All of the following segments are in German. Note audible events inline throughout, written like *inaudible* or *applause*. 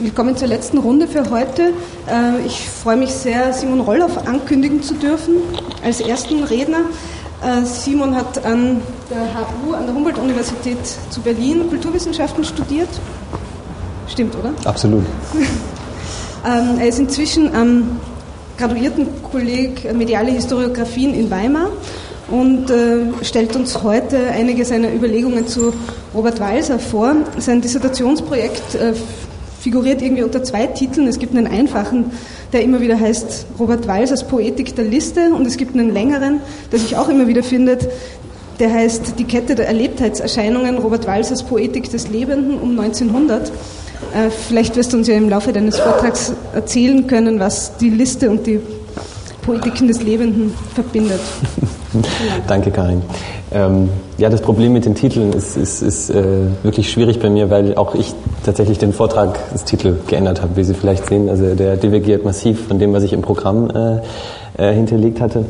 Willkommen zur letzten Runde für heute. Äh, ich freue mich sehr, Simon Rolloff ankündigen zu dürfen als ersten Redner. Äh, Simon hat an der HU, an der Humboldt-Universität zu Berlin Kulturwissenschaften studiert. Stimmt, oder? Absolut. *laughs* Ähm, er ist inzwischen am Graduiertenkolleg Mediale Historiografien in Weimar und äh, stellt uns heute einige seiner Überlegungen zu Robert Walser vor. Sein Dissertationsprojekt figuriert irgendwie unter zwei Titeln. Es gibt einen einfachen, der immer wieder heißt Robert Walsers Poetik der Liste und es gibt einen längeren, der sich auch immer wieder findet, der heißt Die Kette der Erlebtheitserscheinungen, Robert Walsers Poetik des Lebenden um 1900. Äh, vielleicht wirst du uns ja im Laufe deines Vortrags erzählen können, was die Liste und die Poetiken des Lebenden verbindet. *laughs* Danke, Karin. Ähm, ja, das Problem mit den Titeln ist, ist, ist äh, wirklich schwierig bei mir, weil auch ich tatsächlich den Vortrag, das Titel geändert habe, wie Sie vielleicht sehen. Also der divergiert massiv von dem, was ich im Programm äh, äh, hinterlegt hatte.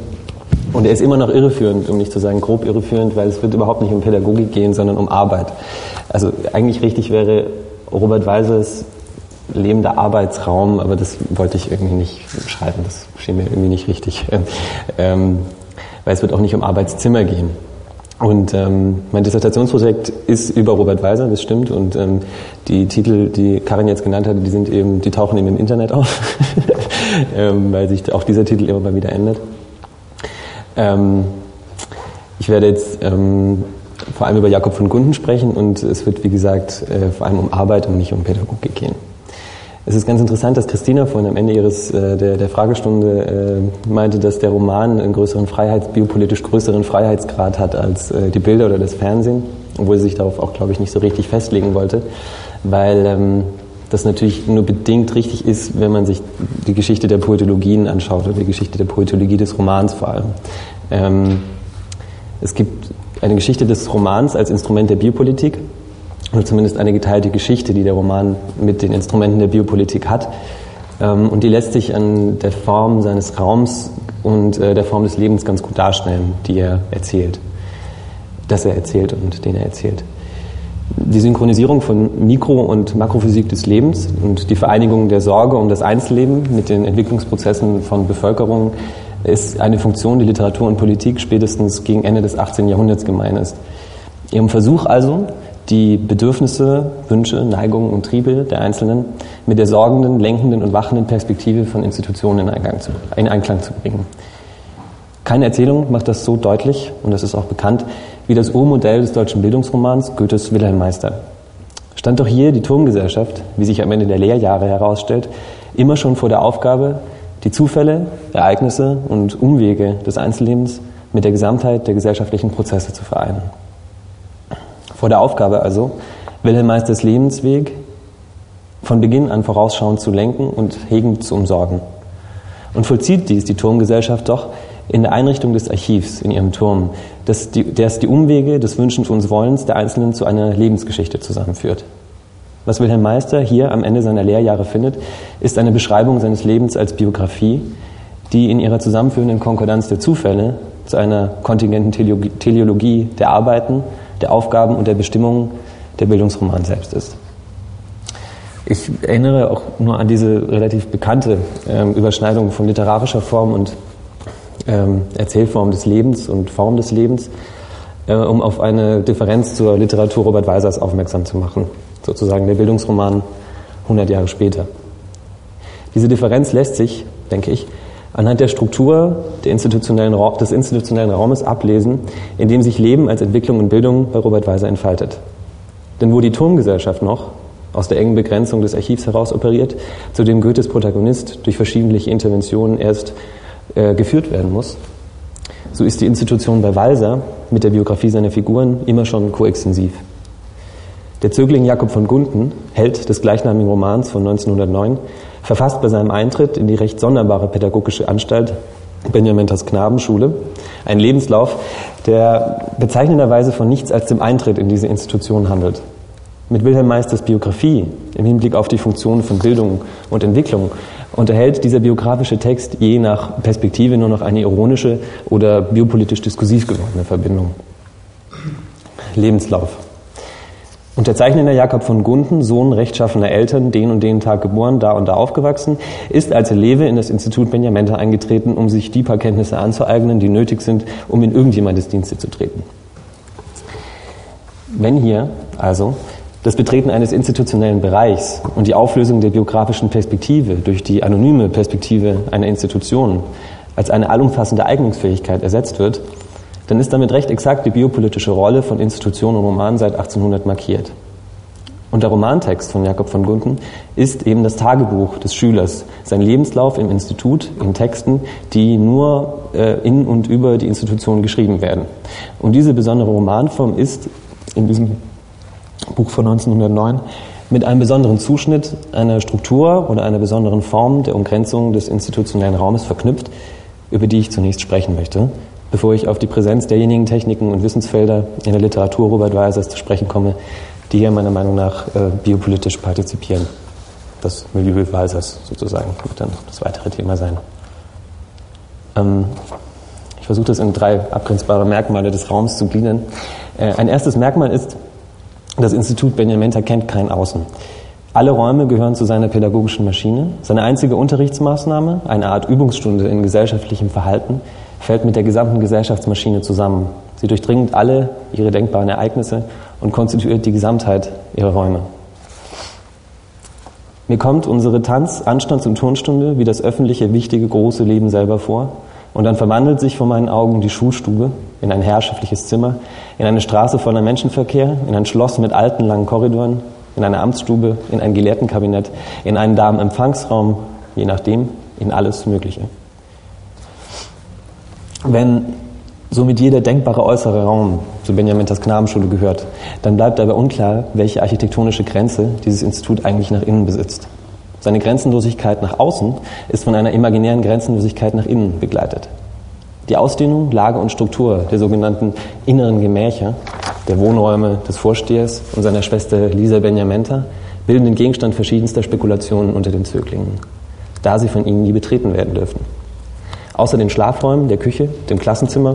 Und er ist immer noch irreführend, um nicht zu sagen grob irreführend, weil es wird überhaupt nicht um Pädagogik gehen, sondern um Arbeit. Also eigentlich richtig wäre Robert Weisers lebender Arbeitsraum, aber das wollte ich irgendwie nicht schreiben, das schien mir irgendwie nicht richtig. Ähm, weil es wird auch nicht um Arbeitszimmer gehen. Und ähm, mein Dissertationsprojekt ist über Robert Weiser, das stimmt. Und ähm, die Titel, die Karin jetzt genannt hat, die sind eben, die tauchen eben im Internet auf, *laughs* ähm, weil sich auch dieser Titel immer mal wieder ändert. Ähm, ich werde jetzt ähm, vor allem über Jakob von Gunden sprechen und es wird, wie gesagt, äh, vor allem um Arbeit und nicht um Pädagogik gehen. Es ist ganz interessant, dass Christina vorhin am Ende ihres, äh, der, der Fragestunde äh, meinte, dass der Roman einen größeren Freiheits, biopolitisch größeren Freiheitsgrad hat als äh, die Bilder oder das Fernsehen, obwohl sie sich darauf auch, glaube ich, nicht so richtig festlegen wollte, weil ähm, das natürlich nur bedingt richtig ist, wenn man sich die Geschichte der Poetologien anschaut oder die Geschichte der Poetologie des Romans vor allem. Ähm, es gibt eine Geschichte des Romans als Instrument der Biopolitik oder zumindest eine geteilte Geschichte, die der Roman mit den Instrumenten der Biopolitik hat. Ähm, und die lässt sich an der Form seines Raums und äh, der Form des Lebens ganz gut darstellen, die er erzählt. Dass er erzählt und den er erzählt. Die Synchronisierung von Mikro- und Makrophysik des Lebens und die Vereinigung der Sorge um das Einzelleben mit den Entwicklungsprozessen von Bevölkerung ist eine Funktion, die Literatur und Politik spätestens gegen Ende des 18. Jahrhunderts gemein ist. Ihrem Versuch also, die Bedürfnisse, Wünsche, Neigungen und Triebe der Einzelnen mit der sorgenden, lenkenden und wachenden Perspektive von Institutionen in Einklang zu, in Einklang zu bringen. Keine Erzählung macht das so deutlich, und das ist auch bekannt, wie das Urmodell des deutschen Bildungsromans Goethes Wilhelm Meister. Stand doch hier die Turmgesellschaft, wie sich am Ende der Lehrjahre herausstellt, immer schon vor der Aufgabe, die Zufälle, Ereignisse und Umwege des Einzellebens mit der Gesamtheit der gesellschaftlichen Prozesse zu vereinen. Vor der Aufgabe also, Wilhelm Meisters Lebensweg von Beginn an vorausschauend zu lenken und hegend zu umsorgen. Und vollzieht dies die Turmgesellschaft doch in der Einrichtung des Archivs in ihrem Turm, das die, das die Umwege des Wünschens und Wollens der Einzelnen zu einer Lebensgeschichte zusammenführt. Was Wilhelm Meister hier am Ende seiner Lehrjahre findet, ist eine Beschreibung seines Lebens als Biografie, die in ihrer zusammenführenden Konkordanz der Zufälle zu einer kontingenten Teleologie der Arbeiten der Aufgaben und der Bestimmungen der Bildungsroman selbst ist. Ich erinnere auch nur an diese relativ bekannte ähm, Überschneidung von literarischer Form und ähm, Erzählform des Lebens und Form des Lebens, äh, um auf eine Differenz zur Literatur Robert Weisers aufmerksam zu machen, sozusagen der Bildungsroman 100 Jahre später. Diese Differenz lässt sich, denke ich, anhand der Struktur der institutionellen, des institutionellen Raumes ablesen, in dem sich Leben als Entwicklung und Bildung bei Robert Weiser entfaltet. Denn wo die Turmgesellschaft noch aus der engen Begrenzung des Archivs heraus operiert, zu dem Goethes Protagonist durch verschiedene Interventionen erst äh, geführt werden muss, so ist die Institution bei Walser mit der Biografie seiner Figuren immer schon koextensiv. Der Zögling Jakob von Gunden, Held des gleichnamigen Romans von 1909, verfasst bei seinem Eintritt in die recht sonderbare pädagogische Anstalt Benjamin Knabenschule einen Lebenslauf, der bezeichnenderweise von nichts als dem Eintritt in diese Institution handelt. Mit Wilhelm Meisters Biografie im Hinblick auf die Funktionen von Bildung und Entwicklung unterhält dieser biografische Text je nach Perspektive nur noch eine ironische oder biopolitisch diskursiv gewordene Verbindung. Lebenslauf. Unterzeichnender Jakob von Gunden, Sohn rechtschaffener Eltern, den und den Tag geboren, da und da aufgewachsen, ist als Eleve in das Institut Benjamenta eingetreten, um sich die paar Kenntnisse anzueignen, die nötig sind, um in irgendjemandes Dienste zu treten. Wenn hier also das Betreten eines institutionellen Bereichs und die Auflösung der biografischen Perspektive durch die anonyme Perspektive einer Institution als eine allumfassende Eignungsfähigkeit ersetzt wird, dann ist damit recht exakt die biopolitische Rolle von Institution und Roman seit 1800 markiert. Und der Romantext von Jakob von Gunten ist eben das Tagebuch des Schülers, sein Lebenslauf im Institut in Texten, die nur äh, in und über die Institution geschrieben werden. Und diese besondere Romanform ist in diesem Buch von 1909 mit einem besonderen Zuschnitt einer Struktur oder einer besonderen Form der Umgrenzung des institutionellen Raumes verknüpft, über die ich zunächst sprechen möchte bevor ich auf die Präsenz derjenigen Techniken und Wissensfelder in der Literatur Robert Weisers zu sprechen komme, die hier meiner Meinung nach äh, biopolitisch partizipieren. Das Milieu Weisers sozusagen wird dann das weitere Thema sein. Ähm, ich versuche das in drei abgrenzbare Merkmale des Raums zu gliedern. Äh, ein erstes Merkmal ist, das Institut Benjamin kennt kein Außen. Alle Räume gehören zu seiner pädagogischen Maschine. Seine einzige Unterrichtsmaßnahme, eine Art Übungsstunde in gesellschaftlichem Verhalten, fällt mit der gesamten Gesellschaftsmaschine zusammen. Sie durchdringt alle ihre denkbaren Ereignisse und konstituiert die Gesamtheit ihrer Räume. Mir kommt unsere Tanz-, Anstands- und Turnstunde wie das öffentliche, wichtige, große Leben selber vor. Und dann verwandelt sich vor meinen Augen die Schulstube in ein herrschaftliches Zimmer, in eine Straße voller Menschenverkehr, in ein Schloss mit alten, langen Korridoren, in eine Amtsstube, in ein Gelehrtenkabinett, in einen Damenempfangsraum, je nachdem, in alles Mögliche. Wenn somit jeder denkbare äußere Raum zu Benjamins Knabenschule gehört, dann bleibt dabei unklar, welche architektonische Grenze dieses Institut eigentlich nach innen besitzt. Seine Grenzenlosigkeit nach außen ist von einer imaginären Grenzenlosigkeit nach innen begleitet. Die Ausdehnung, Lage und Struktur der sogenannten inneren Gemächer, der Wohnräume des Vorstehers und seiner Schwester Lisa Benjamenta bilden den Gegenstand verschiedenster Spekulationen unter den Zöglingen, da sie von ihnen nie betreten werden dürfen. Außer den Schlafräumen, der Küche, dem Klassenzimmer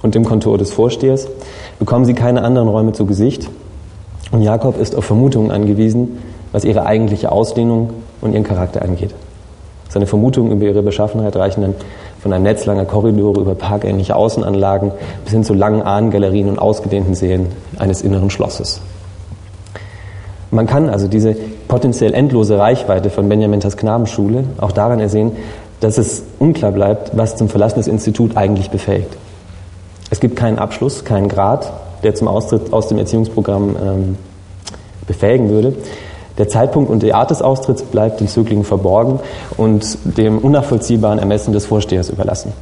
und dem Kontor des Vorstehers bekommen sie keine anderen Räume zu Gesicht. Und Jakob ist auf Vermutungen angewiesen, was ihre eigentliche Ausdehnung und ihren Charakter angeht. Seine Vermutungen über ihre Beschaffenheit reichen dann von einem Netz langer Korridore über parkähnliche Außenanlagen bis hin zu langen Ahnengalerien und ausgedehnten Sälen eines inneren Schlosses. Man kann also diese potenziell endlose Reichweite von Benjamins Knabenschule auch daran ersehen, dass es unklar bleibt, was zum Verlassen des Instituts eigentlich befähigt. Es gibt keinen Abschluss, keinen Grad, der zum Austritt aus dem Erziehungsprogramm ähm, befähigen würde. Der Zeitpunkt und die Art des Austritts bleibt den Zöglingen verborgen und dem unnachvollziehbaren Ermessen des Vorstehers überlassen.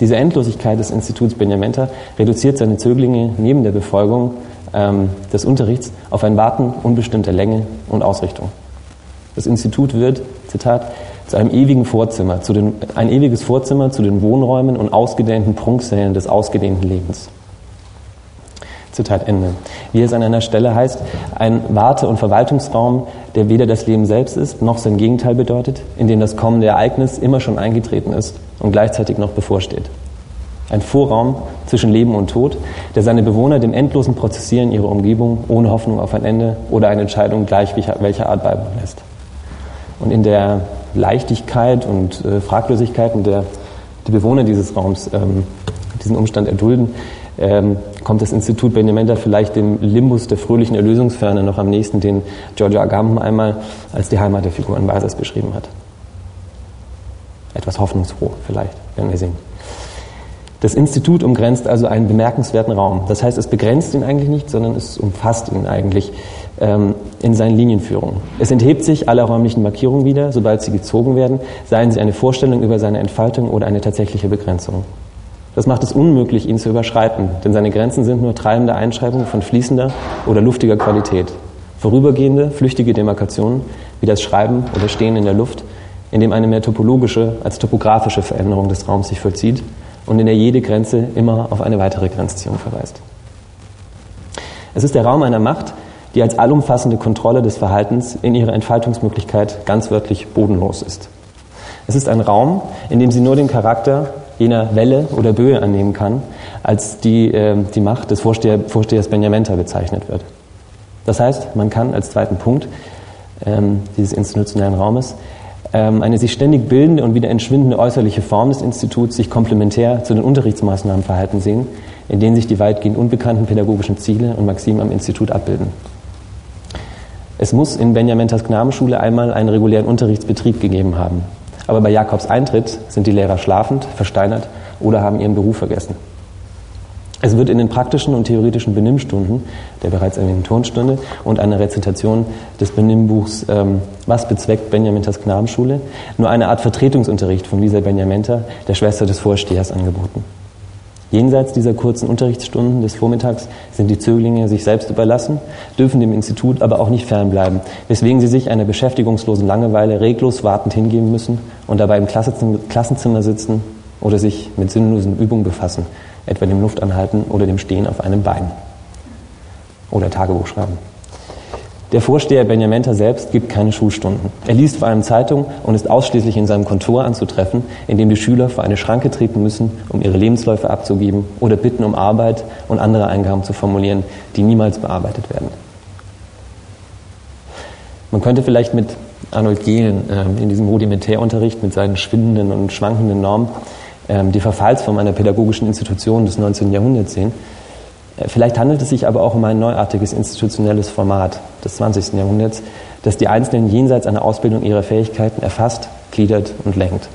Diese Endlosigkeit des Instituts Benjamenta reduziert seine Zöglinge neben der Befolgung ähm, des Unterrichts auf ein Warten unbestimmter Länge und Ausrichtung. Das Institut wird, Zitat, zu einem ewigen Vorzimmer, zu den, ein ewiges Vorzimmer zu den Wohnräumen und ausgedehnten Prunksälen des ausgedehnten Lebens. Zitat Ende. Wie es an einer Stelle heißt, ein Warte- und Verwaltungsraum, der weder das Leben selbst ist, noch sein Gegenteil bedeutet, in dem das kommende Ereignis immer schon eingetreten ist und gleichzeitig noch bevorsteht. Ein Vorraum zwischen Leben und Tod, der seine Bewohner dem endlosen Prozessieren ihrer Umgebung ohne Hoffnung auf ein Ende oder eine Entscheidung gleich welcher Art beibehalten lässt. Und in der Leichtigkeit und äh, Fraglosigkeit, in der die Bewohner dieses Raums ähm, diesen Umstand erdulden, ähm, kommt das Institut Benjamenta vielleicht dem Limbus der fröhlichen Erlösungsferne noch am nächsten, den Giorgio Agamben einmal als die Heimat der Figuren Weisers beschrieben hat. Etwas hoffnungsfroh vielleicht, werden wir sehen. Das Institut umgrenzt also einen bemerkenswerten Raum. Das heißt, es begrenzt ihn eigentlich nicht, sondern es umfasst ihn eigentlich ähm, in seinen Linienführungen. Es enthebt sich aller räumlichen Markierungen wieder, sobald sie gezogen werden, seien sie eine Vorstellung über seine Entfaltung oder eine tatsächliche Begrenzung. Das macht es unmöglich, ihn zu überschreiten, denn seine Grenzen sind nur treibende Einschreibungen von fließender oder luftiger Qualität. Vorübergehende, flüchtige Demarkationen, wie das Schreiben oder Stehen in der Luft, in dem eine mehr topologische als topografische Veränderung des Raums sich vollzieht und in der jede Grenze immer auf eine weitere Grenzziehung verweist. Es ist der Raum einer Macht, die als allumfassende Kontrolle des Verhaltens in ihrer Entfaltungsmöglichkeit ganz wörtlich bodenlos ist. Es ist ein Raum, in dem sie nur den Charakter jener Welle oder Böe annehmen kann, als die äh, die Macht des Vorsteher, Vorstehers Benjamenta bezeichnet wird. Das heißt, man kann als zweiten Punkt ähm, dieses institutionellen Raumes eine sich ständig bildende und wieder entschwindende äußerliche Form des Instituts sich komplementär zu den Unterrichtsmaßnahmen verhalten sehen, in denen sich die weitgehend unbekannten pädagogischen Ziele und Maximen am Institut abbilden. Es muss in Benjamintas Knabenschule einmal einen regulären Unterrichtsbetrieb gegeben haben. Aber bei Jakobs Eintritt sind die Lehrer schlafend, versteinert oder haben ihren Beruf vergessen. Es wird in den praktischen und theoretischen Benimmstunden, der bereits erwähnten Turnstunde und einer Rezitation des Benimmbuchs ähm, Was bezweckt Benjamintas Knabenschule, nur eine Art Vertretungsunterricht von Lisa Benjamenta, der Schwester des Vorstehers, angeboten. Jenseits dieser kurzen Unterrichtsstunden des Vormittags sind die Zöglinge sich selbst überlassen, dürfen dem Institut aber auch nicht fernbleiben, weswegen sie sich einer beschäftigungslosen Langeweile reglos wartend hingeben müssen und dabei im Klassenzimmer sitzen oder sich mit sinnlosen Übungen befassen, etwa dem Luftanhalten oder dem Stehen auf einem Bein oder Tagebuch schreiben. Der Vorsteher Benjamenta selbst gibt keine Schulstunden. Er liest vor allem Zeitung und ist ausschließlich in seinem Kontor anzutreffen, in dem die Schüler vor eine Schranke treten müssen, um ihre Lebensläufe abzugeben oder bitten um Arbeit und andere Eingaben zu formulieren, die niemals bearbeitet werden. Man könnte vielleicht mit Arnold Gehlen äh, in diesem Rudimentärunterricht mit seinen schwindenden und schwankenden Normen die Verfallsform einer pädagogischen Institution des 19. Jahrhunderts sehen. Äh, vielleicht handelt es sich aber auch um ein neuartiges institutionelles Format des 20. Jahrhunderts, das die Einzelnen jenseits einer Ausbildung ihrer Fähigkeiten erfasst, gliedert und lenkt.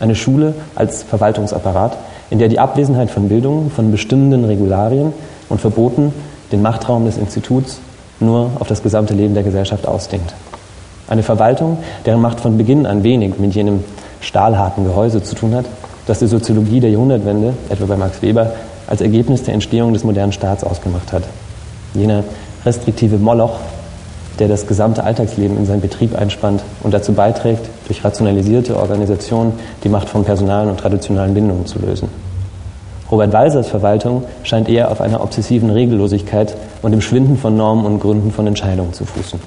Eine Schule als Verwaltungsapparat, in der die Abwesenheit von Bildung, von bestimmenden Regularien und Verboten den Machtraum des Instituts nur auf das gesamte Leben der Gesellschaft ausdehnt. Eine Verwaltung, deren Macht von Beginn an wenig mit jenem stahlharten Gehäuse zu tun hat, das die Soziologie der Jahrhundertwende, etwa bei Max Weber, als Ergebnis der Entstehung des modernen Staats ausgemacht hat. Jener restriktive Moloch, der das gesamte Alltagsleben in seinen Betrieb einspannt und dazu beiträgt, durch rationalisierte Organisation die Macht von personalen und traditionellen Bindungen zu lösen. Robert Walsers Verwaltung scheint eher auf einer obsessiven Regellosigkeit und dem Schwinden von Normen und Gründen von Entscheidungen zu fußen.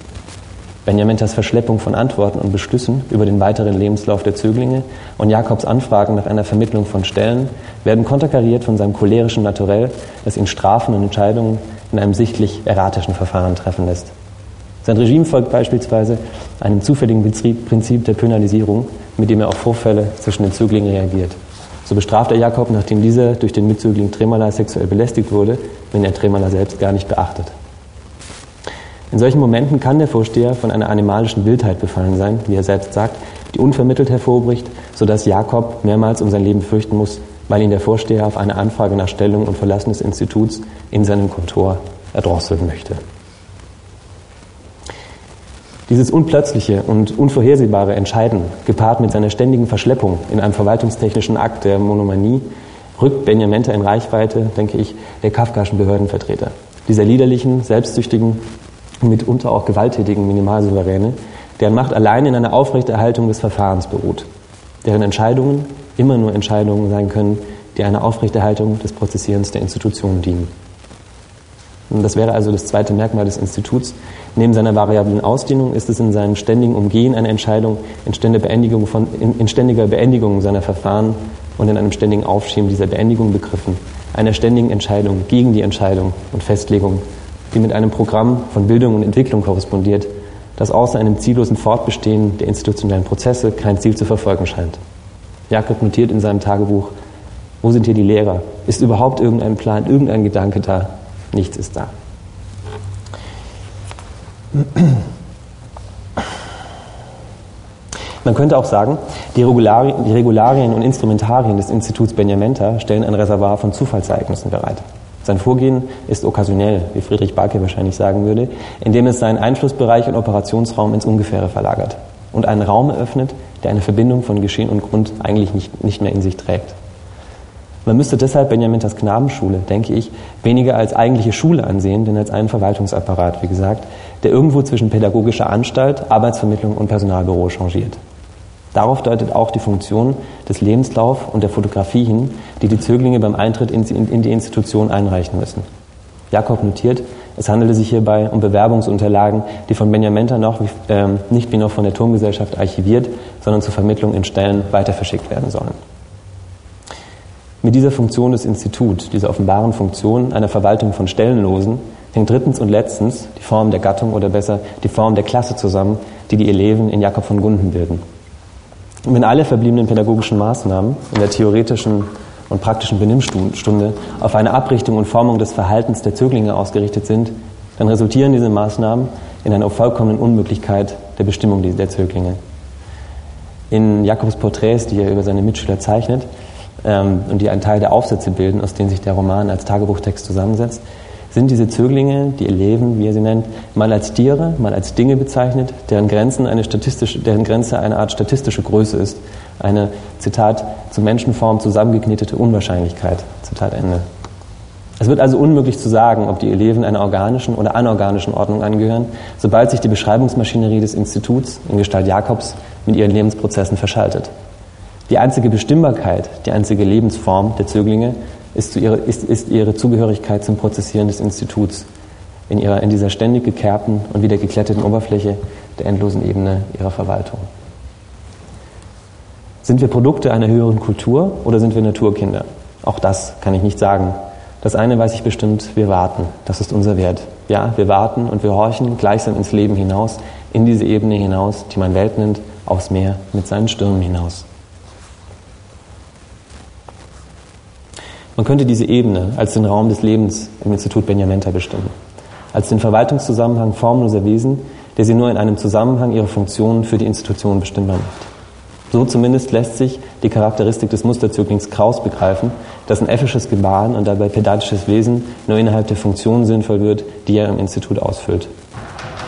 Benjamintas Verschleppung von Antworten und Beschlüssen über den weiteren Lebenslauf der Zöglinge und Jakobs Anfragen nach einer Vermittlung von Stellen werden konterkariert von seinem cholerischen Naturell, das ihn Strafen und Entscheidungen in einem sichtlich erratischen Verfahren treffen lässt. Sein Regime folgt beispielsweise einem zufälligen Prinzip der Penalisierung, mit dem er auf Vorfälle zwischen den Zöglingen reagiert. So bestraft er Jakob, nachdem dieser durch den Mitzögling Tremala sexuell belästigt wurde, wenn er Tremala selbst gar nicht beachtet. In solchen Momenten kann der Vorsteher von einer animalischen Wildheit befallen sein, wie er selbst sagt, die unvermittelt hervorbricht, sodass Jakob mehrmals um sein Leben fürchten muss, weil ihn der Vorsteher auf eine Anfrage nach Stellung und Verlassen des Instituts in seinem Kontor erdrosseln möchte. Dieses unplötzliche und unvorhersehbare Entscheiden, gepaart mit seiner ständigen Verschleppung in einem verwaltungstechnischen Akt der Monomanie, rückt Benjamenta in Reichweite, denke ich, der kafkaischen Behördenvertreter. Dieser liederlichen, selbstsüchtigen, mitunter auch gewalttätigen Minimalsouveräne, deren Macht allein in einer Aufrechterhaltung des Verfahrens beruht, deren Entscheidungen immer nur Entscheidungen sein können, die einer Aufrechterhaltung des Prozessierens der Institutionen dienen. Und das wäre also das zweite Merkmal des Instituts. Neben seiner variablen Ausdehnung ist es in seinem ständigen Umgehen einer Entscheidung, in ständiger Beendigung, von, in, in ständiger Beendigung seiner Verfahren und in einem ständigen Aufschieben dieser Beendigung begriffen, einer ständigen Entscheidung gegen die Entscheidung und Festlegung, die mit einem Programm von Bildung und Entwicklung korrespondiert, das außer einem ziellosen Fortbestehen der institutionellen Prozesse kein Ziel zu verfolgen scheint. Jakob notiert in seinem Tagebuch, wo sind hier die Lehrer? Ist überhaupt irgendein Plan, irgendein Gedanke da? Nichts ist da. Man könnte auch sagen, die Regularien, und Instrumentarien des Instituts Benjamenta stellen ein Reservoir von Zufallsereignissen bereit. Sein Vorgehen ist okkasionell, wie Friedrich Barke wahrscheinlich sagen würde, indem es seinen Einflussbereich und Operationsraum ins Ungefähre verlagert und einen Raum eröffnet, der eine Verbindung von Geschehen und Grund eigentlich nicht, nicht mehr in sich trägt. Man müsste deshalb Benjaminters Knabenschule, denke ich, weniger als eigentliche Schule ansehen, denn als einen Verwaltungsapparat, wie gesagt, der irgendwo zwischen pädagogischer Anstalt, Arbeitsvermittlung und Personalbüro changiert. Darauf deutet auch die Funktion des Lebenslauf und der Fotografie hin, die die Zöglinge beim Eintritt in die Institution einreichen müssen. Jakob notiert, es handelte sich hierbei um Bewerbungsunterlagen, die von Benjamenta noch äh, nicht wie noch von der Turmgesellschaft archiviert, sondern zur Vermittlung in Stellen weiter verschickt werden sollen. Mit dieser Funktion des Instituts, dieser offenbaren Funktion einer Verwaltung von Stellenlosen, hängt drittens und letztens die Form der Gattung oder besser die Form der Klasse zusammen, die die Eleven in Jakob von Gunden bilden. Und wenn alle verbliebenen pädagogischen Maßnahmen in der theoretischen und praktischen Benimmstunde auf eine Abrichtung und Formung des Verhaltens der Zöglinge ausgerichtet sind, dann resultieren diese Maßnahmen in einer vollkommenen Unmöglichkeit der Bestimmung der Zöglinge. In Jakobs Porträts, die er über seine Mitschüler zeichnet ähm, und die einen Teil der Aufsätze bilden, aus denen sich der Roman als Tagebuchtext zusammensetzt, sind diese Zöglinge, die Eleven, wie er sie nennt, mal als Tiere, mal als Dinge bezeichnet, deren, Grenzen eine statistische, deren Grenze eine Art statistische Größe ist, eine, Zitat, zu Menschenform zusammengeknetete Unwahrscheinlichkeit, Zitat Ende. Es wird also unmöglich zu sagen, ob die Eleven einer organischen oder anorganischen Ordnung angehören, sobald sich die Beschreibungsmaschinerie des Instituts in Gestalt Jakobs mit ihren Lebensprozessen verschaltet. Die einzige Bestimmbarkeit, die einzige Lebensform der Zöglinge ist, ihre, ist, ist ihre Zugehörigkeit zum Prozessieren des Instituts in, ihrer, in dieser ständig gekerbten und wieder gekletterten Oberfläche der endlosen Ebene ihrer Verwaltung. Sind wir Produkte einer höheren Kultur oder sind wir Naturkinder? Auch das kann ich nicht sagen. Das eine weiß ich bestimmt, wir warten. Das ist unser Wert. Ja, wir warten und wir horchen gleichsam ins Leben hinaus, in diese Ebene hinaus, die man Welt nennt, aufs Meer mit seinen Stürmen hinaus. Man könnte diese Ebene als den Raum des Lebens im Institut Benjamenta bestimmen, als den Verwaltungszusammenhang formloser Wesen, der sie nur in einem Zusammenhang ihrer Funktionen für die Institution bestimmbar macht. So zumindest lässt sich die Charakteristik des Musterzöglings Kraus begreifen, dass ein effisches Gebaren und dabei pedantisches Wesen nur innerhalb der Funktion sinnvoll wird, die er im Institut ausfüllt.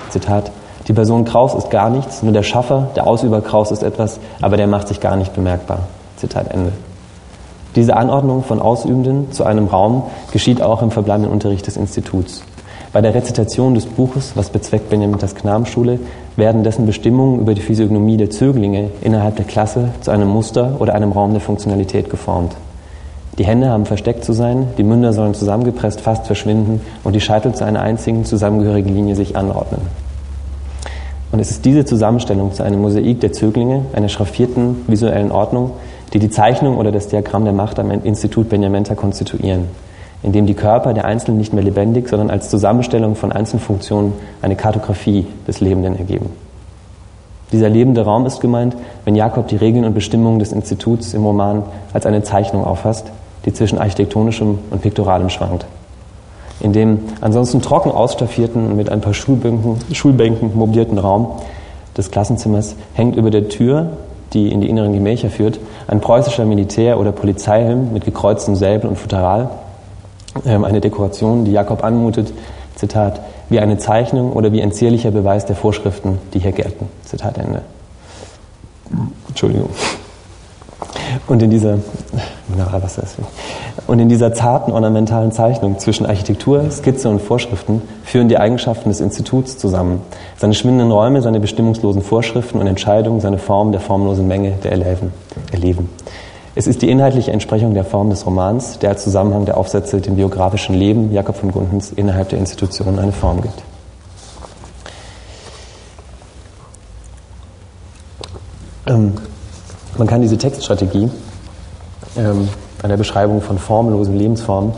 Zitat die Person Kraus ist gar nichts, nur der Schaffer, der Ausüber Kraus ist etwas, aber der macht sich gar nicht bemerkbar. Zitat Ende. Diese Anordnung von Ausübenden zu einem Raum geschieht auch im verbleibenden Unterricht des Instituts. Bei der Rezitation des Buches, was bezweckt Benjamin das Knabenschule, werden dessen Bestimmungen über die Physiognomie der Zöglinge innerhalb der Klasse zu einem Muster oder einem Raum der Funktionalität geformt. Die Hände haben versteckt zu sein, die Münder sollen zusammengepresst fast verschwinden und die Scheitel zu einer einzigen zusammengehörigen Linie sich anordnen. Und es ist diese Zusammenstellung zu einem Mosaik der Zöglinge, einer schraffierten visuellen Ordnung, die die Zeichnung oder das Diagramm der Macht am Institut Benjamenta konstituieren, in dem die Körper der Einzelnen nicht mehr lebendig, sondern als Zusammenstellung von Einzelfunktionen eine Kartografie des Lebenden ergeben. Dieser lebende Raum ist gemeint, wenn Jakob die Regeln und Bestimmungen des Instituts im Roman als eine Zeichnung auffasst, die zwischen architektonischem und piktoralem schwankt. In dem ansonsten trocken ausstaffierten und mit ein paar Schulbänken, Schulbänken mobilierten Raum des Klassenzimmers hängt über der Tür die in die inneren Gemächer führt, ein preußischer Militär- oder Polizeihelm mit gekreuztem Säbel und Futteral, ähm, eine Dekoration, die Jakob anmutet, Zitat, wie eine Zeichnung oder wie ein zierlicher Beweis der Vorschriften, die hier gelten. Zitat Ende. Entschuldigung. Und in dieser, Mineralwasser ist Und in dieser zarten ornamentalen Zeichnung zwischen Architektur, Skizze und Vorschriften führen die Eigenschaften des Instituts zusammen. Seine schwindenden Räume, seine bestimmungslosen Vorschriften und Entscheidungen, seine Form der formlosen Menge der Eleven. Erleben. Es ist die inhaltliche Entsprechung der Form des Romans, der als Zusammenhang der Aufsätze dem biografischen Leben Jakob von Gundens innerhalb der Institution eine Form gibt. Ähm, man kann diese Textstrategie ähm, an der Beschreibung von formlosen Lebensformen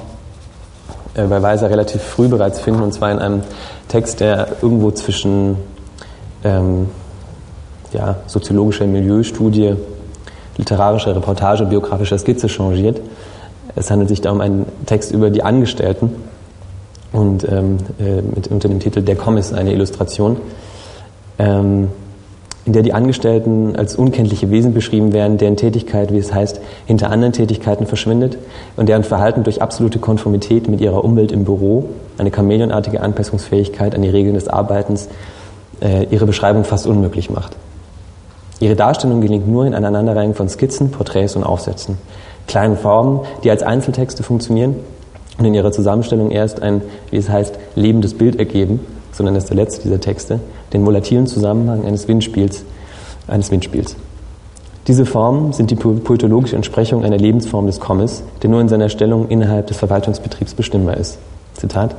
äh, bei Weiser relativ früh bereits finden, und zwar in einem Text, der irgendwo zwischen ähm, ja, soziologischer Milieustudie, literarischer Reportage, biografischer Skizze changiert. Es handelt sich da um einen Text über die Angestellten und ähm, äh, mit, unter dem Titel Der Kommiss eine Illustration. Ähm, in der die Angestellten als unkenntliche Wesen beschrieben werden, deren Tätigkeit, wie es heißt, hinter anderen Tätigkeiten verschwindet und deren Verhalten durch absolute Konformität mit ihrer Umwelt im Büro, eine chameleonartige Anpassungsfähigkeit an die Regeln des Arbeitens, äh, ihre Beschreibung fast unmöglich macht. Ihre Darstellung gelingt nur in Aneinanderreihung von Skizzen, Porträts und Aufsätzen, kleinen Formen, die als Einzeltexte funktionieren und in ihrer Zusammenstellung erst ein, wie es heißt, lebendes Bild ergeben, sondern das ist der letzte dieser Texte, den volatilen Zusammenhang eines Windspiels. Eines Windspiels. Diese Formen sind die poetologische Entsprechung einer Lebensform des Kommes, der nur in seiner Stellung innerhalb des Verwaltungsbetriebs bestimmbar ist. Zitat.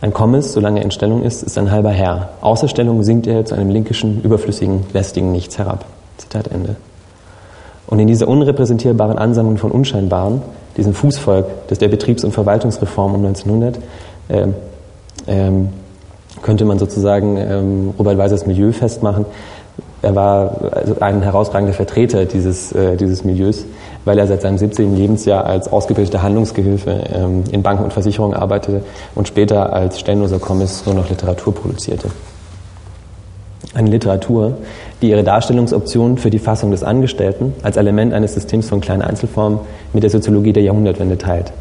Ein Kommes, solange er in Stellung ist, ist ein halber Herr. Außer Stellung sinkt er zu einem linkischen, überflüssigen, lästigen Nichts herab. Zitat Ende. Und in dieser unrepräsentierbaren Ansammlung von Unscheinbaren, diesem Fußvolk des der Betriebs- und Verwaltungsreform um 1900, ähm, ähm, könnte man sozusagen ähm, Robert Weisers Milieu festmachen. Er war also ein herausragender Vertreter dieses, äh, dieses Milieus, weil er seit seinem 17. Lebensjahr als ausgebildeter Handlungsgehilfe ähm, in Banken und Versicherungen arbeitete und später als stellenloser Kommiss nur noch Literatur produzierte. Eine Literatur, die ihre Darstellungsoption für die Fassung des Angestellten als Element eines Systems von kleinen Einzelformen mit der Soziologie der Jahrhundertwende teilt.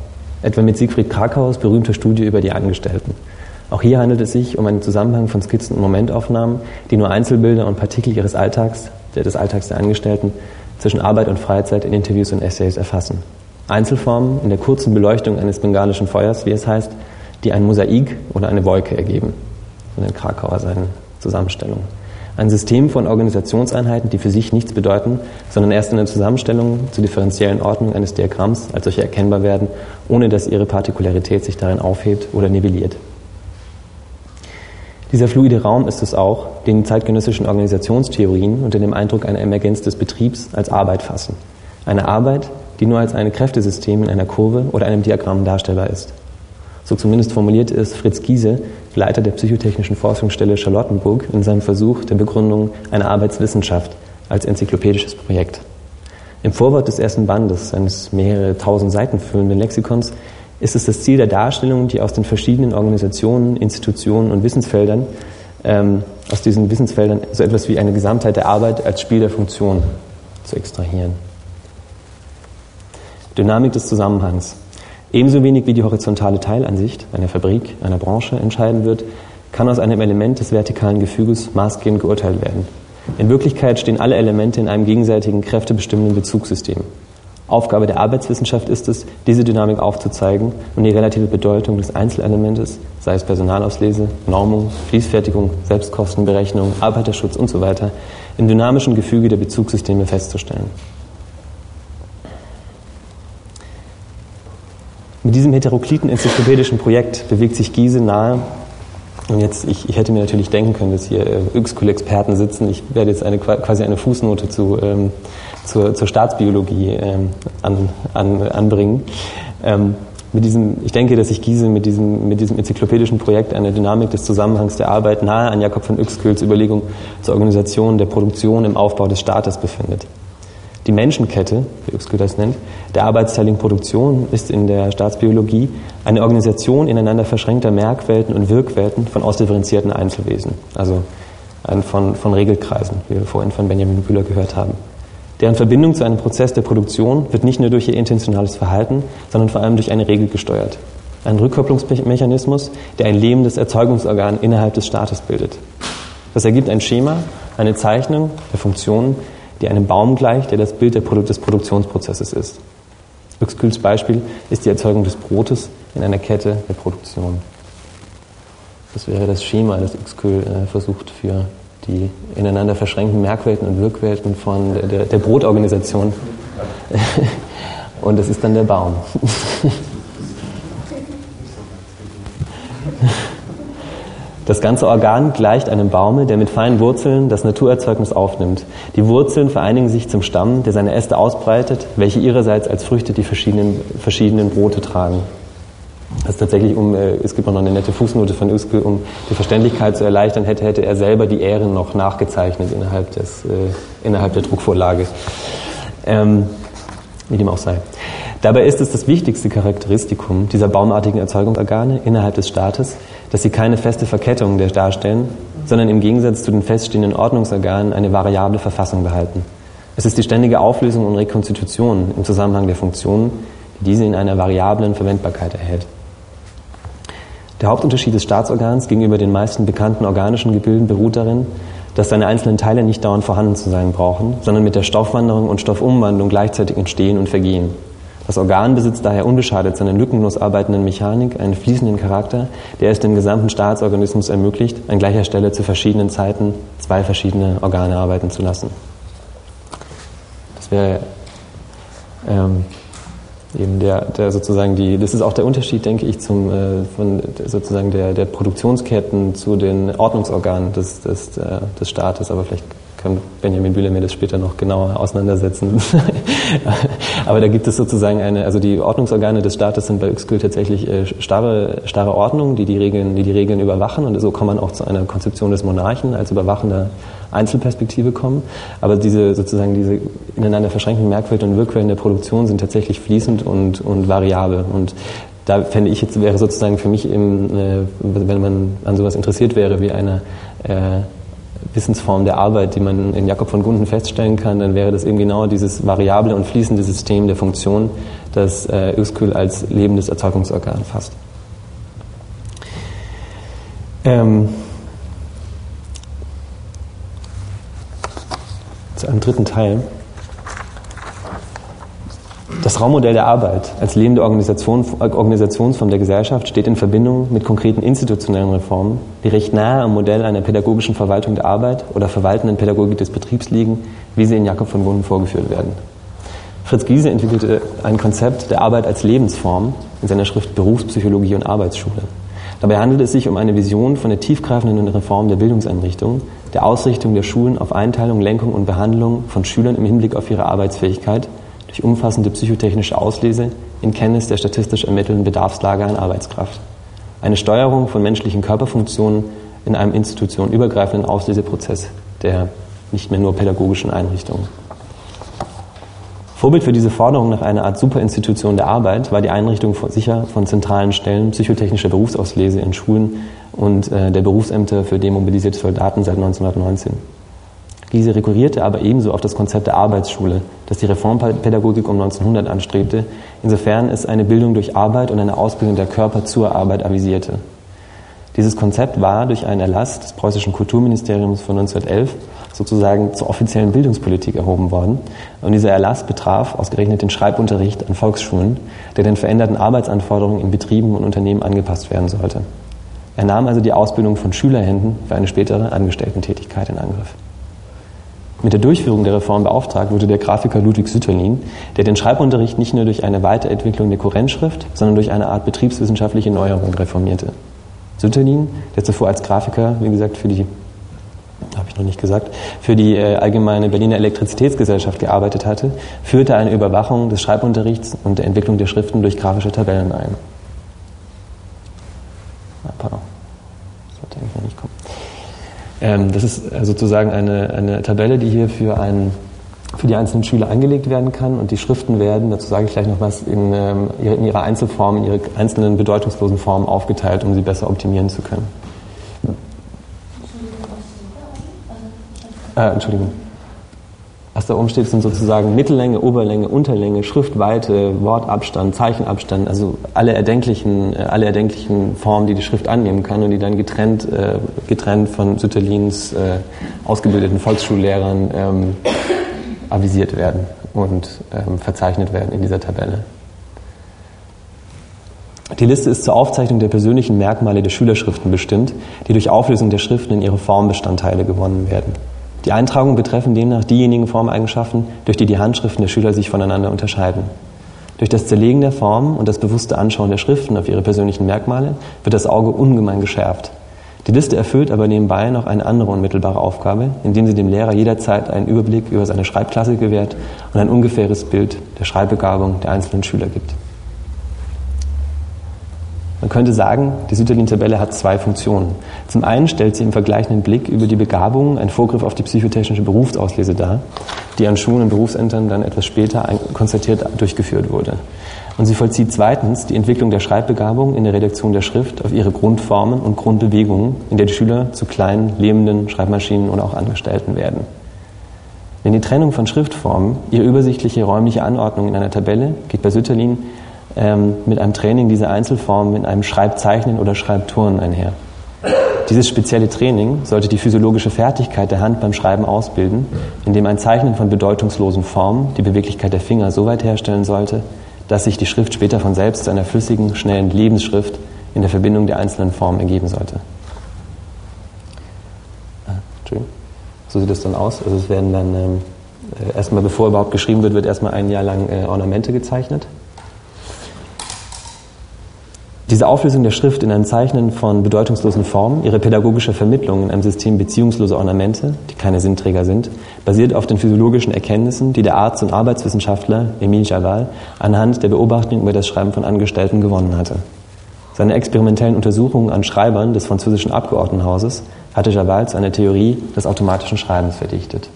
Etwa mit Siegfried Krakaus berühmter Studie über die Angestellten. Auch hier handelt es sich um einen Zusammenhang von Skizzen und Momentaufnahmen, die nur Einzelbilder und Partikel ihres Alltags, der des Alltags der Angestellten, zwischen Arbeit und Freizeit in Interviews und Essays erfassen. Einzelformen in der kurzen Beleuchtung eines bengalischen Feuers, wie es heißt, die ein Mosaik oder eine Wolke ergeben. So nennt Krakauer seine Zusammenstellung. Ein System von Organisationseinheiten, die für sich nichts bedeuten, sondern erst in der Zusammenstellung zur differenziellen Ordnung eines Diagramms als solche erkennbar werden, ohne dass ihre Partikularität sich darin aufhebt oder nivelliert. Dieser fluide Raum ist es auch, den zeitgenössischen Organisationstheorien unter dem Eindruck einer Emergenz des Betriebs als Arbeit fassen. Eine Arbeit, die nur als ein Kräftesystem in einer Kurve oder einem Diagramm darstellbar ist. So zumindest formuliert es Fritz Giese, Leiter der psychotechnischen Forschungsstelle Charlottenburg, in seinem Versuch der Begründung einer Arbeitswissenschaft als enzyklopädisches Projekt. Im Vorwort des ersten Bandes seines mehrere tausend Seiten füllenden Lexikons ist es das Ziel der Darstellung, die aus den verschiedenen Organisationen, Institutionen und Wissensfeldern, ähm, aus diesen Wissensfeldern so etwas wie eine Gesamtheit der Arbeit als Spiel der Funktion zu extrahieren. Dynamik des Zusammenhangs. Ebenso wenig wie die horizontale Teilansicht einer Fabrik, einer Branche entscheiden wird, kann aus einem Element des vertikalen Gefüges maßgebend geurteilt werden. In Wirklichkeit stehen alle Elemente in einem gegenseitigen kräftebestimmenden Bezugssystem. Aufgabe der Arbeitswissenschaft ist es, diese Dynamik aufzuzeigen und die relative Bedeutung des Einzelelementes, sei es Personalauslese, Normung, Fließfertigung, Selbstkostenberechnung, Arbeiterschutz usw., so im dynamischen Gefüge der Bezugssysteme festzustellen. Mit diesem heterokliten enzyklopädischen Projekt bewegt sich Giese nahe und jetzt, ich, ich hätte mir natürlich denken können, dass hier äh, Yxkul-Experten sitzen. Ich werde jetzt eine, quasi eine Fußnote zu, ähm, zur, zur Staatsbiologie ähm, an, an, anbringen. Ähm, mit diesem, ich denke, dass sich Giese mit diesem, mit diesem enzyklopädischen Projekt eine Dynamik des Zusammenhangs der Arbeit nahe an Jakob von Uexküls Überlegung zur Organisation der Produktion im Aufbau des Staates befindet. Die Menschenkette, wie Uexküll das nennt, der arbeitsteiligen Produktion ist in der Staatsbiologie eine Organisation ineinander verschränkter Merkwelten und Wirkwelten von ausdifferenzierten Einzelwesen, also von, von Regelkreisen, wie wir vorhin von Benjamin Bühler gehört haben. Deren Verbindung zu einem Prozess der Produktion wird nicht nur durch ihr intentionales Verhalten, sondern vor allem durch eine Regel gesteuert. Ein Rückkopplungsmechanismus, der ein lebendes Erzeugungsorgan innerhalb des Staates bildet. Das ergibt ein Schema, eine Zeichnung der Funktionen, die einem Baum gleicht, der das Bild des Produktionsprozesses ist. Uexküls Beispiel ist die Erzeugung des Brotes in einer Kette der Produktion. Das wäre das Schema, das Uexkül äh, versucht für die ineinander verschränkten Merkwelten und Wirkwelten von der, der, der Brotorganisation. *laughs* Und das ist dann der Baum. *laughs* Das ganze Organ gleicht einem Baume, der mit feinen Wurzeln das Naturerzeugnis aufnimmt. Die Wurzeln vereinigen sich zum Stamm, der seine Äste ausbreitet, welche ihrerseits als Früchte die verschiedenen, verschiedenen Brote tragen. Also tatsächlich, um, äh, es gibt noch eine nette Fußnote von Uske, um die Verständlichkeit zu erleichtern, hätte, hätte er selber die Ähren noch nachgezeichnet innerhalb, des, äh, innerhalb der Druckvorlage. Ähm, wie dem auch sei. Dabei ist es das wichtigste Charakteristikum dieser baumartigen Erzeugungsorgane innerhalb des Staates, dass sie keine feste Verkettung darstellen, sondern im Gegensatz zu den feststehenden Ordnungsorganen eine variable Verfassung behalten. Es ist die ständige Auflösung und Rekonstitution im Zusammenhang der Funktionen, die diese in einer variablen Verwendbarkeit erhält. Der Hauptunterschied des Staatsorgans gegenüber den meisten bekannten organischen Gebilden beruht darin, dass seine einzelnen Teile nicht dauernd vorhanden zu sein brauchen, sondern mit der Stoffwanderung und Stoffumwandlung gleichzeitig entstehen und vergehen. Das Organ besitzt daher unbeschadet seiner lückenlos arbeitenden Mechanik einen fließenden Charakter, der es dem gesamten Staatsorganismus ermöglicht, an gleicher Stelle zu verschiedenen Zeiten zwei verschiedene Organe arbeiten zu lassen. Das wäre ähm, eben der, der sozusagen die, das ist auch der Unterschied, denke ich, zum, äh, von sozusagen der, der Produktionsketten zu den Ordnungsorganen des, des, äh, des Staates, aber vielleicht kann Benjamin Bühler mir das später noch genauer auseinandersetzen. *laughs* Aber da gibt es sozusagen eine, also die Ordnungsorgane des Staates sind bei Uexküll tatsächlich äh, starre, starre Ordnungen, die die, Regeln, die die Regeln überwachen und so kann man auch zu einer Konzeption des Monarchen als überwachender Einzelperspektive kommen. Aber diese sozusagen diese ineinander verschränkten Merkwelt und Wirkquellen der Produktion sind tatsächlich fließend und, und variabel. Und da fände ich jetzt, wäre sozusagen für mich eben, äh, wenn man an sowas interessiert wäre, wie eine äh, Wissensform der Arbeit, die man in Jakob von Gunden feststellen kann, dann wäre das eben genau dieses variable und fließende System der Funktion, das äh, Uskül als lebendes Erzeugungsorgan fasst. Ähm, zu einem dritten Teil. Das Raummodell der Arbeit als lebende Organisation, Organisationsform der Gesellschaft steht in Verbindung mit konkreten institutionellen Reformen, die recht nahe am Modell einer pädagogischen Verwaltung der Arbeit oder verwaltenden Pädagogik des Betriebs liegen, wie sie in Jakob von Wunden vorgeführt werden. Fritz Giese entwickelte ein Konzept der Arbeit als Lebensform in seiner Schrift Berufspsychologie und Arbeitsschule. Dabei handelt es sich um eine Vision von der tiefgreifenden Reform der Bildungseinrichtung, der Ausrichtung der Schulen auf Einteilung, Lenkung und Behandlung von Schülern im Hinblick auf ihre Arbeitsfähigkeit durch umfassende psychotechnische Auslese in Kenntnis der statistisch ermittelten Bedarfslage an Arbeitskraft. Eine Steuerung von menschlichen Körperfunktionen in einem institutionenübergreifenden Ausleseprozess der nicht mehr nur pädagogischen Einrichtungen. Vorbild für diese Forderung nach einer Art Superinstitution der Arbeit war die Einrichtung von, sicher von zentralen Stellen psychotechnischer Berufsauslese in Schulen und äh, der Berufsämter für demobilisierte Soldaten seit 1919. Diese rekurrierte aber ebenso auf das Konzept der Arbeitsschule, das die Reformpädagogik um 1900 anstrebte, insofern es eine Bildung durch Arbeit und eine Ausbildung der Körper zur Arbeit avisierte. Dieses Konzept war durch einen Erlass des preußischen Kulturministeriums von 1911 sozusagen zur offiziellen Bildungspolitik erhoben worden. Und dieser Erlass betraf ausgerechnet den Schreibunterricht an Volksschulen, der den veränderten Arbeitsanforderungen in Betrieben und Unternehmen angepasst werden sollte. Er nahm also die Ausbildung von Schülerhänden für eine spätere Angestellten-Tätigkeit in Angriff. Mit der Durchführung der Reform beauftragt wurde der Grafiker Ludwig Sütterlin, der den Schreibunterricht nicht nur durch eine Weiterentwicklung der Kurrentschrift, sondern durch eine Art betriebswissenschaftliche Neuerung reformierte. Sütterlin, der zuvor als Grafiker, wie gesagt, für die habe ich noch nicht gesagt, für die äh, allgemeine Berliner Elektrizitätsgesellschaft gearbeitet hatte, führte eine Überwachung des Schreibunterrichts und der Entwicklung der Schriften durch grafische Tabellen ein. Ah. Das sollte eigentlich nicht kommen. Ähm, das ist äh, sozusagen eine, eine Tabelle, die hier für, einen, für die einzelnen Schüler angelegt werden kann und die Schriften werden, dazu sage ich gleich noch was, in, ähm, in ihrer Einzelform, in ihre einzelnen bedeutungslosen Formen aufgeteilt, um sie besser optimieren zu können. Äh, Entschuldigung. Was da oben steht, sind sozusagen Mittellänge, Oberlänge, Unterlänge, Schriftweite, Wortabstand, Zeichenabstand, also alle erdenklichen, äh, alle erdenklichen Formen, die die Schrift annehmen kann und die dann getrennt, äh, getrennt von Sütterlins äh, ausgebildeten Volksschullehrern ähm, avisiert werden und ähm, verzeichnet werden in dieser Tabelle. Die Liste ist zur Aufzeichnung der persönlichen Merkmale der Schülerschriften bestimmt, die durch Auflösung der Schriften in ihre Formbestandteile gewonnen werden. Die Eintragungen betreffen demnach diejenigen Formeigenschaften, durch die die Handschriften der Schüler sich voneinander unterscheiden. Durch das Zerlegen der Formen und das bewusste Anschauen der Schriften auf ihre persönlichen Merkmale wird das Auge ungemein geschärft. Die Liste erfüllt aber nebenbei noch eine andere unmittelbare Aufgabe, indem sie dem Lehrer jederzeit einen Überblick über seine Schreibklasse gewährt und ein ungefähres Bild der Schreibbegabung der einzelnen Schüler gibt. Man könnte sagen, die Sütterlin-Tabelle hat zwei Funktionen. Zum einen stellt sie im vergleichenden Blick über die Begabungen einen Vorgriff auf die psychotechnische Berufsauslese dar, die an Schulen und Berufsämtern dann etwas später konstatiert durchgeführt wurde. Und sie vollzieht zweitens die Entwicklung der Schreibbegabung in der Redaktion der Schrift auf ihre Grundformen und Grundbewegungen, in der die Schüler zu kleinen, lebenden Schreibmaschinen oder auch Angestellten werden. Denn die Trennung von Schriftformen, ihre übersichtliche räumliche Anordnung in einer Tabelle, geht bei Sütterlin mit einem Training dieser Einzelformen in einem Schreibzeichnen oder Schreibturnen einher. Dieses spezielle Training sollte die physiologische Fertigkeit der Hand beim Schreiben ausbilden, indem ein Zeichnen von bedeutungslosen Formen die Beweglichkeit der Finger so weit herstellen sollte, dass sich die Schrift später von selbst zu einer flüssigen, schnellen Lebensschrift in der Verbindung der einzelnen Formen ergeben sollte. Ah, so sieht es dann aus. Also es werden dann ähm, äh, erstmal, bevor überhaupt geschrieben wird, wird erstmal ein Jahr lang äh, Ornamente gezeichnet. Diese Auflösung der Schrift in ein Zeichnen von bedeutungslosen Formen, ihre pädagogische Vermittlung in einem System beziehungsloser Ornamente, die keine Sinnträger sind, basiert auf den physiologischen Erkenntnissen, die der Arzt- und Arbeitswissenschaftler Emile Javal anhand der Beobachtung über das Schreiben von Angestellten gewonnen hatte. Seine experimentellen Untersuchungen an Schreibern des französischen Abgeordnetenhauses hatte Javal zu einer Theorie des automatischen Schreibens verdichtet.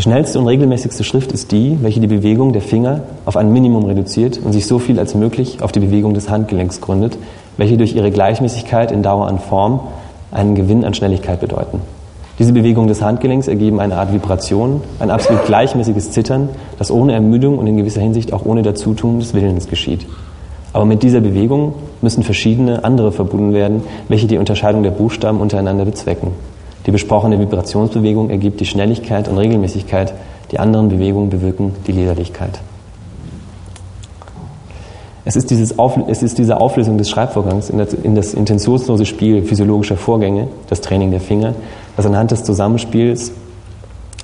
Die schnellste und regelmäßigste Schrift ist die, welche die Bewegung der Finger auf ein Minimum reduziert und sich so viel als möglich auf die Bewegung des Handgelenks gründet, welche durch ihre Gleichmäßigkeit in Dauer an Form einen Gewinn an Schnelligkeit bedeuten. Diese Bewegung des Handgelenks ergeben eine Art Vibration, ein absolut gleichmäßiges Zittern, das ohne Ermüdung und in gewisser Hinsicht auch ohne Dazutun des Willens geschieht. Aber mit dieser Bewegung müssen verschiedene andere verbunden werden, welche die Unterscheidung der Buchstaben untereinander bezwecken. Die besprochene Vibrationsbewegung ergibt die Schnelligkeit und Regelmäßigkeit, die anderen Bewegungen bewirken die Liederlichkeit. Es ist, dieses es ist diese Auflösung des Schreibvorgangs in das, in das intentionslose Spiel physiologischer Vorgänge, das Training der Finger, das anhand des Zusammenspiels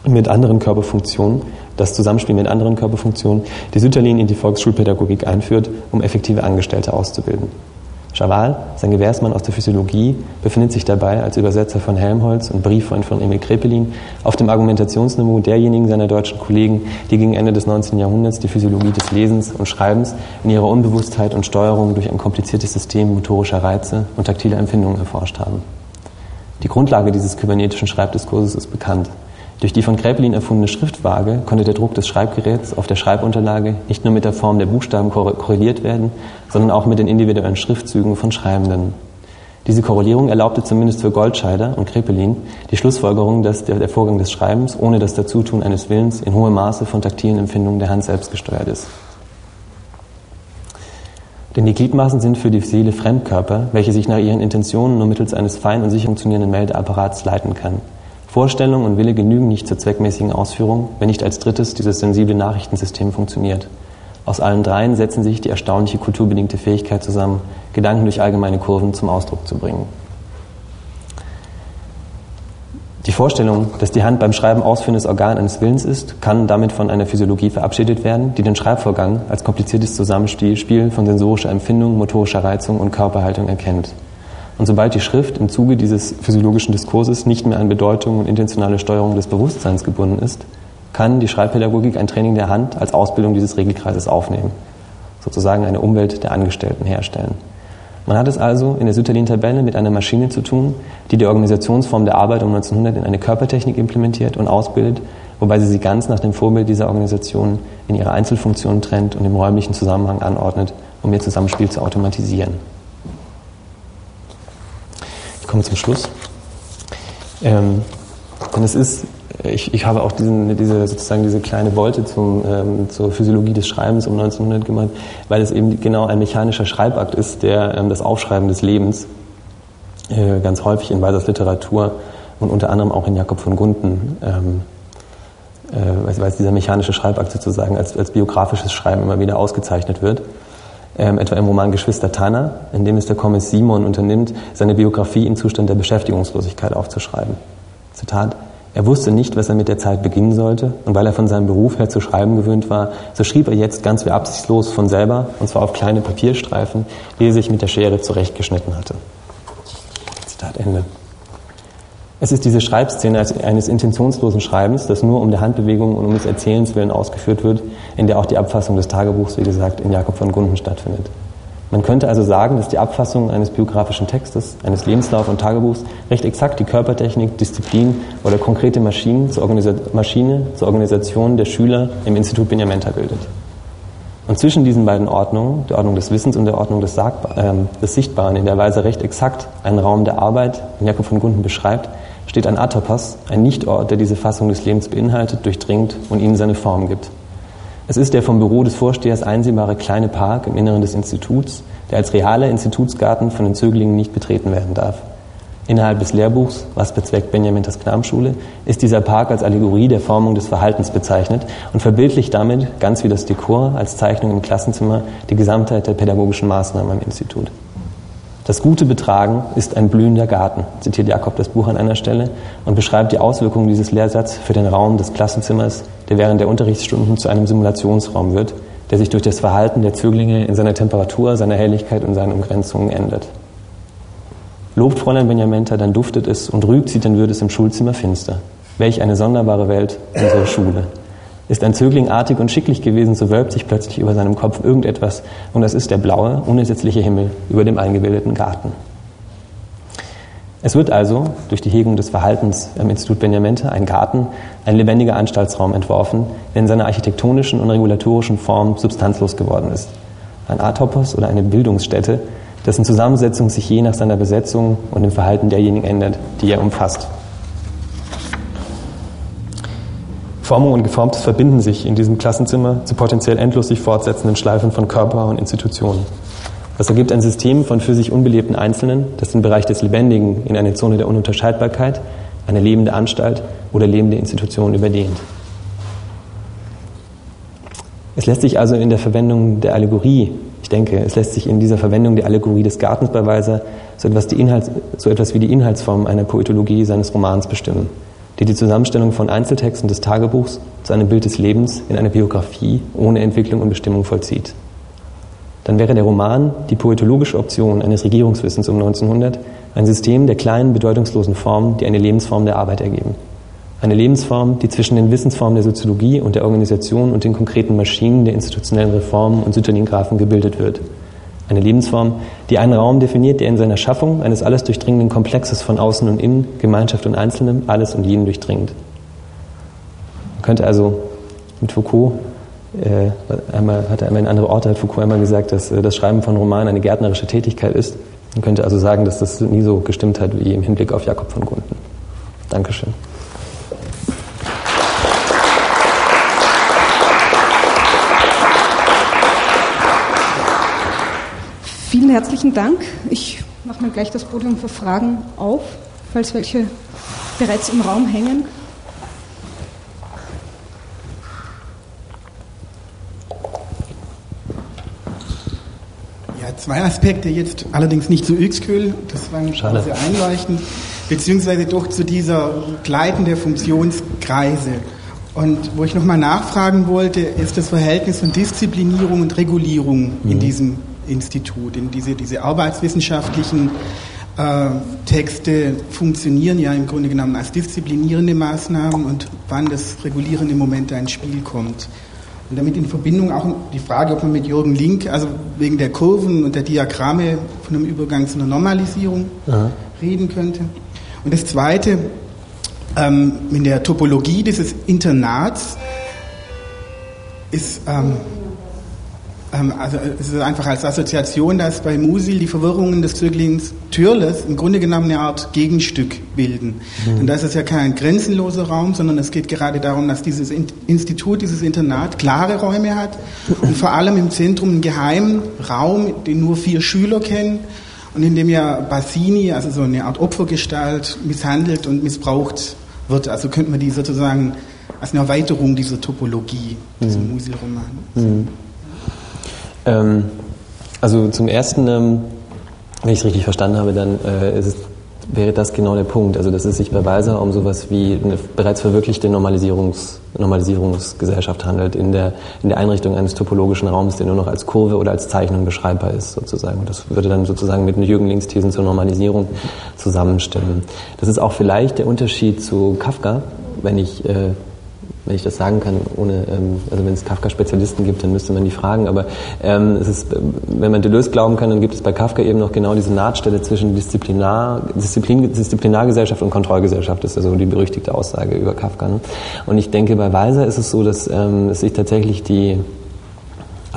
mit anderen Körperfunktionen, das Zusammenspiel mit anderen Körperfunktionen, die Sütterlin in die Volksschulpädagogik einführt, um effektive Angestellte auszubilden. Chaval, sein Gewährsmann aus der Physiologie, befindet sich dabei als Übersetzer von Helmholtz und Brieffreund von Emil Krepelin auf dem Argumentationsniveau derjenigen seiner deutschen Kollegen, die gegen Ende des 19. Jahrhunderts die Physiologie des Lesens und Schreibens in ihrer Unbewusstheit und Steuerung durch ein kompliziertes System motorischer Reize und taktiler Empfindungen erforscht haben. Die Grundlage dieses kybernetischen Schreibdiskurses ist bekannt. Durch die von Kräpelin erfundene Schriftwaage konnte der Druck des Schreibgeräts auf der Schreibunterlage nicht nur mit der Form der Buchstaben korreliert werden, sondern auch mit den individuellen Schriftzügen von Schreibenden. Diese Korrelierung erlaubte zumindest für Goldscheider und Krepelin die Schlussfolgerung, dass der, Vorgang des Schreibens ohne das Dazutun eines Willens in hohem Maße von taktilen Empfindungen der Hand selbst gesteuert ist. Denn die Gliedmaßen sind für die Seele Fremdkörper, welche sich nach ihren Intentionen nur mittels eines fein und sicher funktionierenden Meldeapparats leiten kann. Vorstellung und Wille genügen nicht zur zweckmäßigen Ausführung, wenn nicht als drittes dieses sensible Nachrichtensystem funktioniert. Aus allen dreien setzen sich die erstaunliche kulturbedingte Fähigkeit zusammen, Gedanken durch allgemeine Kurven zum Ausdruck zu bringen. Die Vorstellung, dass die Hand beim Schreiben ausführendes Organ eines Willens ist, kann damit von einer Physiologie verabschiedet werden, die den Schreibvorgang als kompliziertes Zusammenspiel von sensorischer Empfindung, motorischer Reizung und Körperhaltung erkennt. Und sobald die Schrift im Zuge dieses physiologischen Diskurses nicht mehr an Bedeutung und intentionale Steuerung des Bewusstseins gebunden ist, kann die Schreibpädagogik ein Training der Hand als Ausbildung dieses Regelkreises aufnehmen, sozusagen eine Umwelt der Angestellten herstellen. Man hat es also in der Sütterlin-Tabelle mit einer Maschine zu tun, die die Organisationsform der Arbeit um 1900 in eine Körpertechnik implementiert und ausbildet, wobei sie sie ganz nach dem Vorbild dieser Organisation in ihre Einzelfunktionen trennt und im räumlichen Zusammenhang anordnet, um ihr Zusammenspiel zu automatisieren. Ich komme zum Schluss. Ähm, denn es ist, ich, ich habe auch diesen, diese, sozusagen diese kleine Wolte ähm, zur Physiologie des Schreibens um 1900 gemacht, weil es eben genau ein mechanischer Schreibakt ist, der ähm, das Aufschreiben des Lebens äh, ganz häufig in Weisers Literatur und unter anderem auch in Jakob von Gunten, ähm, äh, weil dieser mechanische Schreibakt sozusagen als, als biografisches Schreiben immer wieder ausgezeichnet wird ähm, etwa im Roman Geschwister Tanner, in dem es der Kommiss Simon unternimmt, seine Biografie im Zustand der Beschäftigungslosigkeit aufzuschreiben. Zitat, er wusste nicht, was er mit der Zeit beginnen sollte, und weil er von seinem Beruf her zu schreiben gewöhnt war, so schrieb er jetzt ganz wie absichtslos von selber, und zwar auf kleine Papierstreifen, die er sich mit der Schere zurechtgeschnitten hatte. Zitat Ende. Es ist diese Schreibszene eines intentionslosen Schreibens, das nur um der Handbewegung und um des Erzählens willen ausgeführt wird, in der auch die Abfassung des Tagebuchs, wie gesagt, in Jakob von Gunden stattfindet. Man könnte also sagen, dass die Abfassung eines biografischen Textes, eines Lebenslauf- und Tagebuchs recht exakt die Körpertechnik, Disziplin oder konkrete Maschinen zur Maschine zur Organisation der Schüler im Institut Benjamenta bildet. Und zwischen diesen beiden Ordnungen, der Ordnung des Wissens und der Ordnung des, Sagbar, äh, des Sichtbaren, in der Weise recht exakt einen Raum der Arbeit, den Jakob von Gunden beschreibt, steht ein Atopos, ein Nichtort, der diese Fassung des Lebens beinhaltet, durchdringt und ihnen seine Form gibt. Es ist der vom Büro des Vorstehers einsehbare kleine Park im Inneren des Instituts, der als realer Institutsgarten von den Zöglingen nicht betreten werden darf. Innerhalb des Lehrbuchs, was bezweckt Benjaminters Knabenschule, ist dieser Park als Allegorie der Formung des Verhaltens bezeichnet und verbildlicht damit, ganz wie das Dekor, als Zeichnung im Klassenzimmer die Gesamtheit der pädagogischen Maßnahmen am Institut. Das gute Betragen ist ein blühender Garten, zitiert Jakob das Buch an einer Stelle und beschreibt die Auswirkungen dieses Lehrsatzes für den Raum des Klassenzimmers, der während der Unterrichtsstunden zu einem Simulationsraum wird, der sich durch das Verhalten der Zöglinge in seiner Temperatur, seiner Helligkeit und seinen Umgrenzungen ändert. Lobt Fräulein Benjamenta, dann duftet es und rügt sie, dann wird es im Schulzimmer finster. Welch eine sonderbare Welt, unsere Schule. Ist ein Zögling artig und schicklich gewesen, so wölbt sich plötzlich über seinem Kopf irgendetwas, und es ist der blaue, unersetzliche Himmel über dem eingebildeten Garten. Es wird also durch die Hegung des Verhaltens am Institut Benjamenta ein Garten, ein lebendiger Anstaltsraum entworfen, der in seiner architektonischen und regulatorischen Form substanzlos geworden ist. Ein Atopos oder eine Bildungsstätte, dessen Zusammensetzung sich je nach seiner Besetzung und dem Verhalten derjenigen ändert, die er umfasst. Formung und Geformtes verbinden sich in diesem Klassenzimmer zu potenziell endlos sich fortsetzenden Schleifen von Körper und Institutionen. Das ergibt ein System von für sich unbelebten Einzelnen, das den Bereich des Lebendigen in eine Zone der Ununterscheidbarkeit, eine lebende Anstalt oder lebende Institution überdehnt. Es lässt sich also in der Verwendung der Allegorie, ich denke, es lässt sich in dieser Verwendung der Allegorie des Gartens bei Weiser so etwas, Inhalts, so etwas wie die Inhaltsform einer Poetologie seines Romans bestimmen die die Zusammenstellung von Einzeltexten des Tagebuchs zu einem Bild des Lebens in einer Biografie ohne Entwicklung und Bestimmung vollzieht. Dann wäre der Roman die poetologische Option eines Regierungswissens um 1900 ein System der kleinen, bedeutungslosen Formen, die eine Lebensform der Arbeit ergeben. Eine Lebensform, die zwischen den Wissensformen der Soziologie und der Organisation und den konkreten Maschinen der institutionellen Reformen und Syntonographen gebildet wird – eine Lebensform, die einen Raum definiert, der in seiner Schaffung eines alles durchdringenden Komplexes von Außen und Innen, Gemeinschaft und Einzelnem, alles und jeden durchdringt. Man könnte also mit Foucault, äh, einmal, hat er einmal in andere Orte hat Foucault einmal gesagt, dass äh, das Schreiben von Romanen eine gärtnerische Tätigkeit ist. Man könnte also sagen, dass das nie so gestimmt hat wie im Hinblick auf Jakob von Gunden. Dankeschön. Vielen herzlichen Dank. Ich mache mir gleich das Podium für Fragen auf, falls welche bereits im Raum hängen. Ja, zwei Aspekte jetzt, allerdings nicht zu Öxkühl, das war Schade. sehr einleuchtend, beziehungsweise doch zu dieser Gleiten der Funktionskreise. Und wo ich nochmal nachfragen wollte, ist das Verhältnis von Disziplinierung und Regulierung mhm. in diesem Institut. In diese, diese arbeitswissenschaftlichen äh, Texte funktionieren ja im Grunde genommen als disziplinierende Maßnahmen und wann das regulierende Moment ins Spiel kommt. Und damit in Verbindung auch die Frage, ob man mit Jürgen Link, also wegen der Kurven und der Diagramme von einem Übergang zu einer Normalisierung Aha. reden könnte. Und das Zweite, ähm, in der Topologie dieses Internats ist ähm, also es ist einfach als Assoziation, dass bei Musil die Verwirrungen des Zöglings Türles im Grunde genommen eine Art Gegenstück bilden. Mhm. Und da ist es ja kein grenzenloser Raum, sondern es geht gerade darum, dass dieses Institut, dieses Internat klare Räume hat und vor allem im Zentrum einen geheimen Raum, den nur vier Schüler kennen und in dem ja Bassini, also so eine Art Opfergestalt, misshandelt und missbraucht wird. Also könnte man die sozusagen als eine Erweiterung dieser Topologie, mhm. Musil-Roman. Mhm. Ähm, also zum Ersten, ähm, wenn ich es richtig verstanden habe, dann äh, es, wäre das genau der Punkt. Also dass es sich bei Weiser um sowas wie eine bereits verwirklichte Normalisierungs, Normalisierungsgesellschaft handelt, in der, in der Einrichtung eines topologischen Raums, der nur noch als Kurve oder als Zeichnung beschreibbar ist, sozusagen. Und das würde dann sozusagen mit den Jürgen Links Thesen zur Normalisierung zusammenstimmen. Das ist auch vielleicht der Unterschied zu Kafka, wenn ich äh, wenn ich das sagen kann, ohne, ähm, also wenn es Kafka-Spezialisten gibt, dann müsste man die fragen. Aber ähm, es ist, wenn man Deleuze glauben kann, dann gibt es bei Kafka eben noch genau diese Nahtstelle zwischen Disziplinar, Disziplin, Disziplinargesellschaft und Kontrollgesellschaft. Das ist also die berüchtigte Aussage über Kafka. Ne? Und ich denke, bei Weiser ist es so, dass ähm, es sich tatsächlich die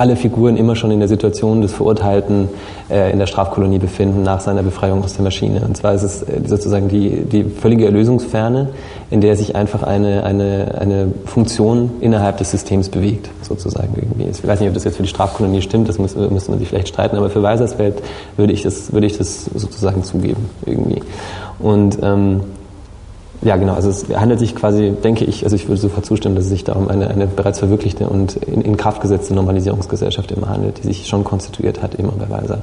alle Figuren immer schon in der Situation des Verurteilten äh, in der Strafkolonie befinden nach seiner Befreiung aus der Maschine. Und zwar ist es äh, sozusagen die, die völlige Erlösungsferne, in der sich einfach eine, eine, eine Funktion innerhalb des Systems bewegt, sozusagen irgendwie. Ich weiß nicht, ob das jetzt für die Strafkolonie stimmt, das muss, müsste man sich vielleicht streiten, aber für Weisersfeld würde ich das, würde ich das sozusagen zugeben, irgendwie. Und ähm, ja, genau. Also es handelt sich quasi, denke ich, also ich würde sofort zustimmen, dass es sich da um eine, eine bereits verwirklichte und in, in Kraft gesetzte Normalisierungsgesellschaft immer handelt, die sich schon konstituiert hat, immer bei Weiser.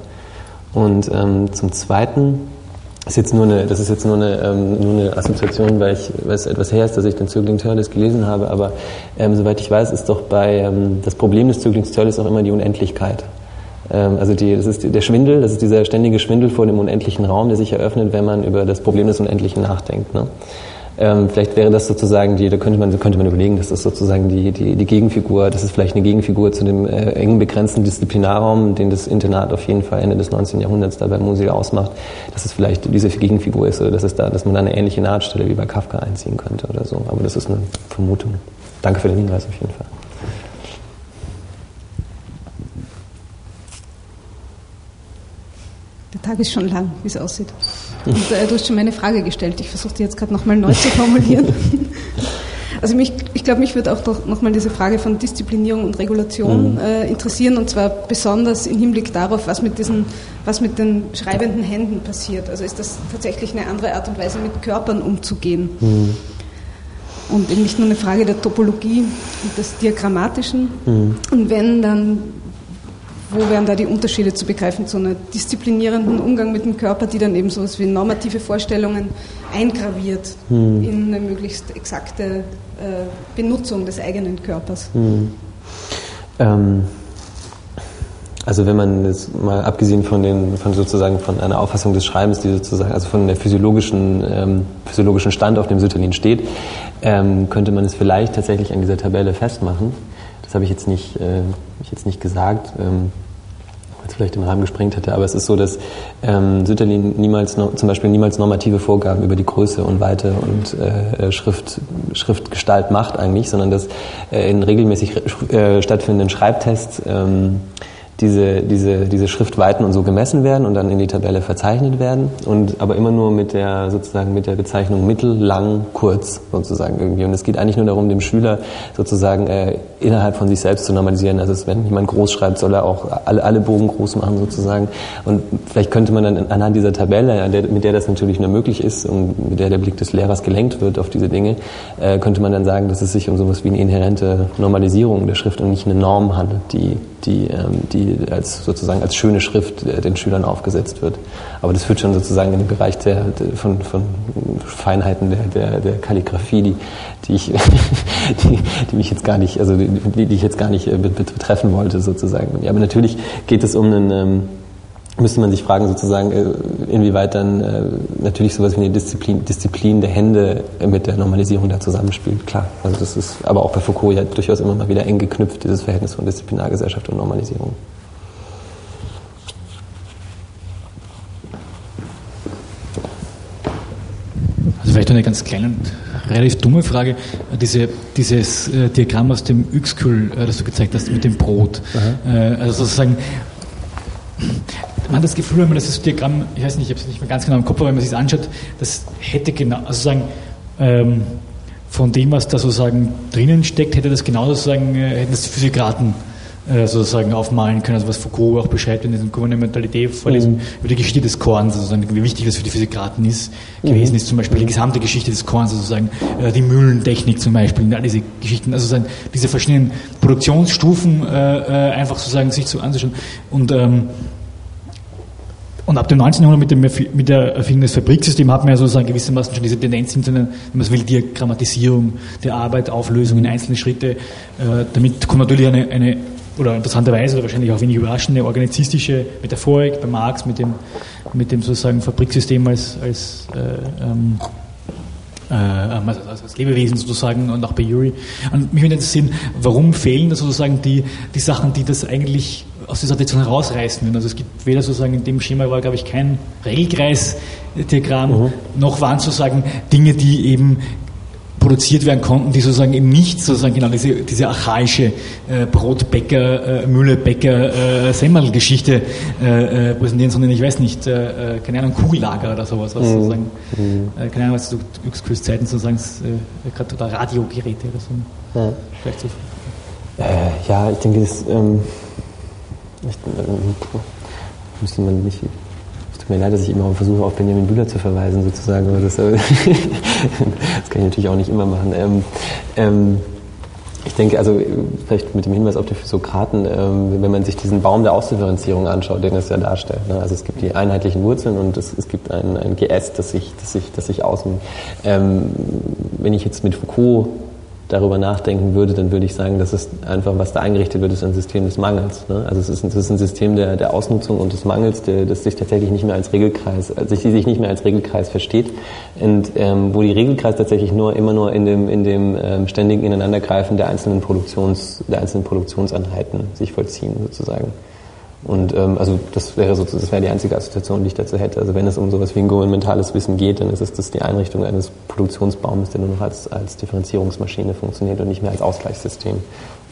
Und ähm, zum Zweiten ist jetzt nur eine, das ist jetzt nur eine, ähm, nur eine Assoziation, weil ich, weil es etwas her ist, dass ich den Zögling Törles gelesen habe, aber ähm, soweit ich weiß, ist doch bei, ähm, das Problem des Zöglings Törles auch immer die Unendlichkeit. Ähm, also die, das ist der Schwindel, das ist dieser ständige Schwindel vor dem unendlichen Raum, der sich eröffnet, wenn man über das Problem des Unendlichen nachdenkt. Ne? Ähm, vielleicht wäre das sozusagen die, da könnte man, könnte man überlegen, dass das sozusagen die, die, die Gegenfigur, das ist vielleicht eine Gegenfigur zu dem äh, engen begrenzten Disziplinarraum, den das Internat auf jeden Fall Ende des 19. Jahrhunderts da bei Musil ausmacht, dass es vielleicht diese Gegenfigur ist oder dass, es da, dass man da eine ähnliche Nahtstelle wie bei Kafka einziehen könnte oder so. Aber das ist eine Vermutung. Danke für den Hinweis auf jeden Fall. Tag ist schon lang, wie es aussieht. Und äh, du hast schon meine Frage gestellt. Ich versuche die jetzt gerade nochmal neu zu formulieren. *laughs* Also mich, ich glaube, mich würde auch nochmal diese Frage von Disziplinierung und Regulation mhm. äh, interessieren und zwar besonders im Hinblick darauf, was mit, diesen, was mit den schreibenden Händen passiert. Also ist das tatsächlich eine andere Art und Weise, mit Körpern umzugehen? Mhm. Und eben nicht nur eine Frage der Topologie und des Diagrammatischen. Mhm. Und wenn, dann wo wären da die Unterschiede zu begreifen zu einer disziplinierenden Umgang mit dem Körper, die dann eben so etwas wie normative Vorstellungen eingraviert hm. in eine möglichst exakte äh, Benutzung des eigenen Körpers? Hm. Ähm, also wenn man jetzt mal abgesehen von den, von sozusagen von einer Auffassung des Schreibens, die sozusagen, also von der physiologischen, ähm, physiologischen Stand, auf dem Sütterlin steht, ähm, könnte man es vielleicht tatsächlich an dieser Tabelle festmachen. Das habe ich jetzt nicht, äh, ich jetzt nicht gesagt, ähm, weil es vielleicht den Rahmen gesprengt hätte, aber es ist so, dass ähm, Sütterlin niemals, no, zum Beispiel niemals normative Vorgaben über die Größe und Weite und äh, Schrift, Schriftgestalt macht eigentlich, sondern dass äh, in regelmäßig äh, stattfindenden Schreibtests ähm, diese, diese, diese Schriftweiten und so gemessen werden und dann in die Tabelle verzeichnet werden und aber immer nur mit der sozusagen mit der Bezeichnung mittel, lang, kurz sozusagen irgendwie. Und es geht eigentlich nur darum, dem Schüler sozusagen äh, innerhalb von sich selbst zu normalisieren. Also wenn jemand groß schreibt, soll er auch alle, alle Bogen groß machen sozusagen. Und vielleicht könnte man dann anhand dieser Tabelle, mit der das natürlich nur möglich ist und mit der der Blick des Lehrers gelenkt wird auf diese Dinge, äh, könnte man dann sagen, dass es sich um sowas wie eine inhärente Normalisierung der Schrift und nicht eine Norm handelt, die die, ähm, die als sozusagen als schöne Schrift äh, den Schülern aufgesetzt wird. Aber das führt schon sozusagen in den Bereich der, von, von Feinheiten der, der, der Kalligrafie, die, die ich, *laughs* die, die mich jetzt gar nicht, also die, die ich jetzt gar nicht äh, betreffen wollte sozusagen. Ja, aber natürlich geht es um einen ähm, müsste man sich fragen, sozusagen, äh, inwieweit dann äh, natürlich sowas wie eine Disziplin, Disziplin der Hände mit der Normalisierung da zusammenspielt. Klar, also das ist aber auch bei Foucault ja durchaus immer mal wieder eng geknüpft, dieses Verhältnis von Disziplinargesellschaft und Normalisierung. Also vielleicht eine ganz kleine und relativ dumme Frage. Diese, dieses äh, Diagramm aus dem Yxkül, äh, das du gezeigt hast mit dem Brot. Äh, also sozusagen man hat das Gefühl, wenn man das Diagramm, ich weiß nicht, ich habe es nicht mehr ganz genau im Kopf, aber wenn man sich das anschaut, das hätte genau, also sagen, ähm, von dem, was da sozusagen drinnen steckt, hätte das genau sozusagen, äh, hätten das Physikraten äh, sozusagen aufmalen können, also was Foucault auch beschreibt in diesem Gouvernementalität vorlesen, mhm. über die Geschichte des Korns, sozusagen, wie wichtig das für die Physikraten ist, mhm. gewesen ist, zum Beispiel die gesamte Geschichte des Korns, sozusagen, äh, die Mühlentechnik zum Beispiel, all diese Geschichten, also sozusagen diese verschiedenen Produktionsstufen äh, äh, einfach sozusagen sich so anzuschauen und ähm, und ab dem 19. Jahrhundert mit, dem, mit der Erfindung des Fabriksystems hat man ja sozusagen gewissermaßen schon diese Tendenz hin zu einer, wenn man will, Diagrammatisierung der Arbeit, Auflösung in einzelne Schritte. Äh, damit kommt natürlich eine, eine oder interessanterweise oder wahrscheinlich auch wenig überraschende organizistische Metaphorik bei Marx mit dem, mit dem sozusagen Fabriksystem als, als äh, ähm, äh, also als Lebewesen sozusagen und auch bei Yuri. Und mich würde interessieren, warum fehlen da sozusagen die, die Sachen, die das eigentlich aus dieser Tradition herausreißen. Also es gibt weder sozusagen in dem Schema war, glaube ich, kein Regelkreis-Diagramm, mhm. noch waren sozusagen Dinge, die eben produziert werden konnten, die sozusagen eben nicht sozusagen genau diese, diese archaische äh, Brotbäcker, äh, Müllebäcker, äh, Semmelgeschichte äh, äh, präsentieren, sondern ich weiß nicht, äh, äh keine Ahnung, Kugellager oder sowas, was mhm. sozusagen, mhm. äh, keine Ahnung, was zu Yxküls Zeiten sozusagen, äh, gerade oder Radiogeräte oder so. Ja. Vielleicht so. Äh, ja, ich denke, das, ähm, ich, ähm, müsste man nicht tut mir leid, dass ich immer versuche, auf Benjamin Bühler zu verweisen, sozusagen. Aber das, äh, *laughs* das kann ich natürlich auch nicht immer machen. Ähm, ähm, ich denke, also vielleicht mit dem Hinweis auf die Sokraten, ähm, wenn man sich diesen Baum der Ausdifferenzierung anschaut, den es ja darstellt. Ne? Also es gibt die einheitlichen Wurzeln und es, es gibt ein, ein Geäst, das sich, das sich, das sich außen. Ähm, wenn ich jetzt mit Foucault darüber nachdenken würde, dann würde ich sagen, dass es einfach, was da eingerichtet wird, ist ein System des Mangels. Ne? Also es ist, ein, es ist ein System der, der Ausnutzung und des Mangels, der, das sich tatsächlich nicht mehr als Regelkreis, also sich, sich nicht mehr als Regelkreis versteht und ähm, wo die Regelkreis tatsächlich nur immer nur in dem, in dem ähm, ständigen Ineinandergreifen der einzelnen Produktions, der einzelnen Produktionseinheiten sich vollziehen sozusagen. Und ähm, also das wäre so, das wäre die einzige Assoziation, die ich dazu hätte. Also wenn es um sowas wie ein governmentales Wissen geht, dann ist es das die Einrichtung eines Produktionsbaumes, der nur noch als, als Differenzierungsmaschine funktioniert und nicht mehr als Ausgleichssystem.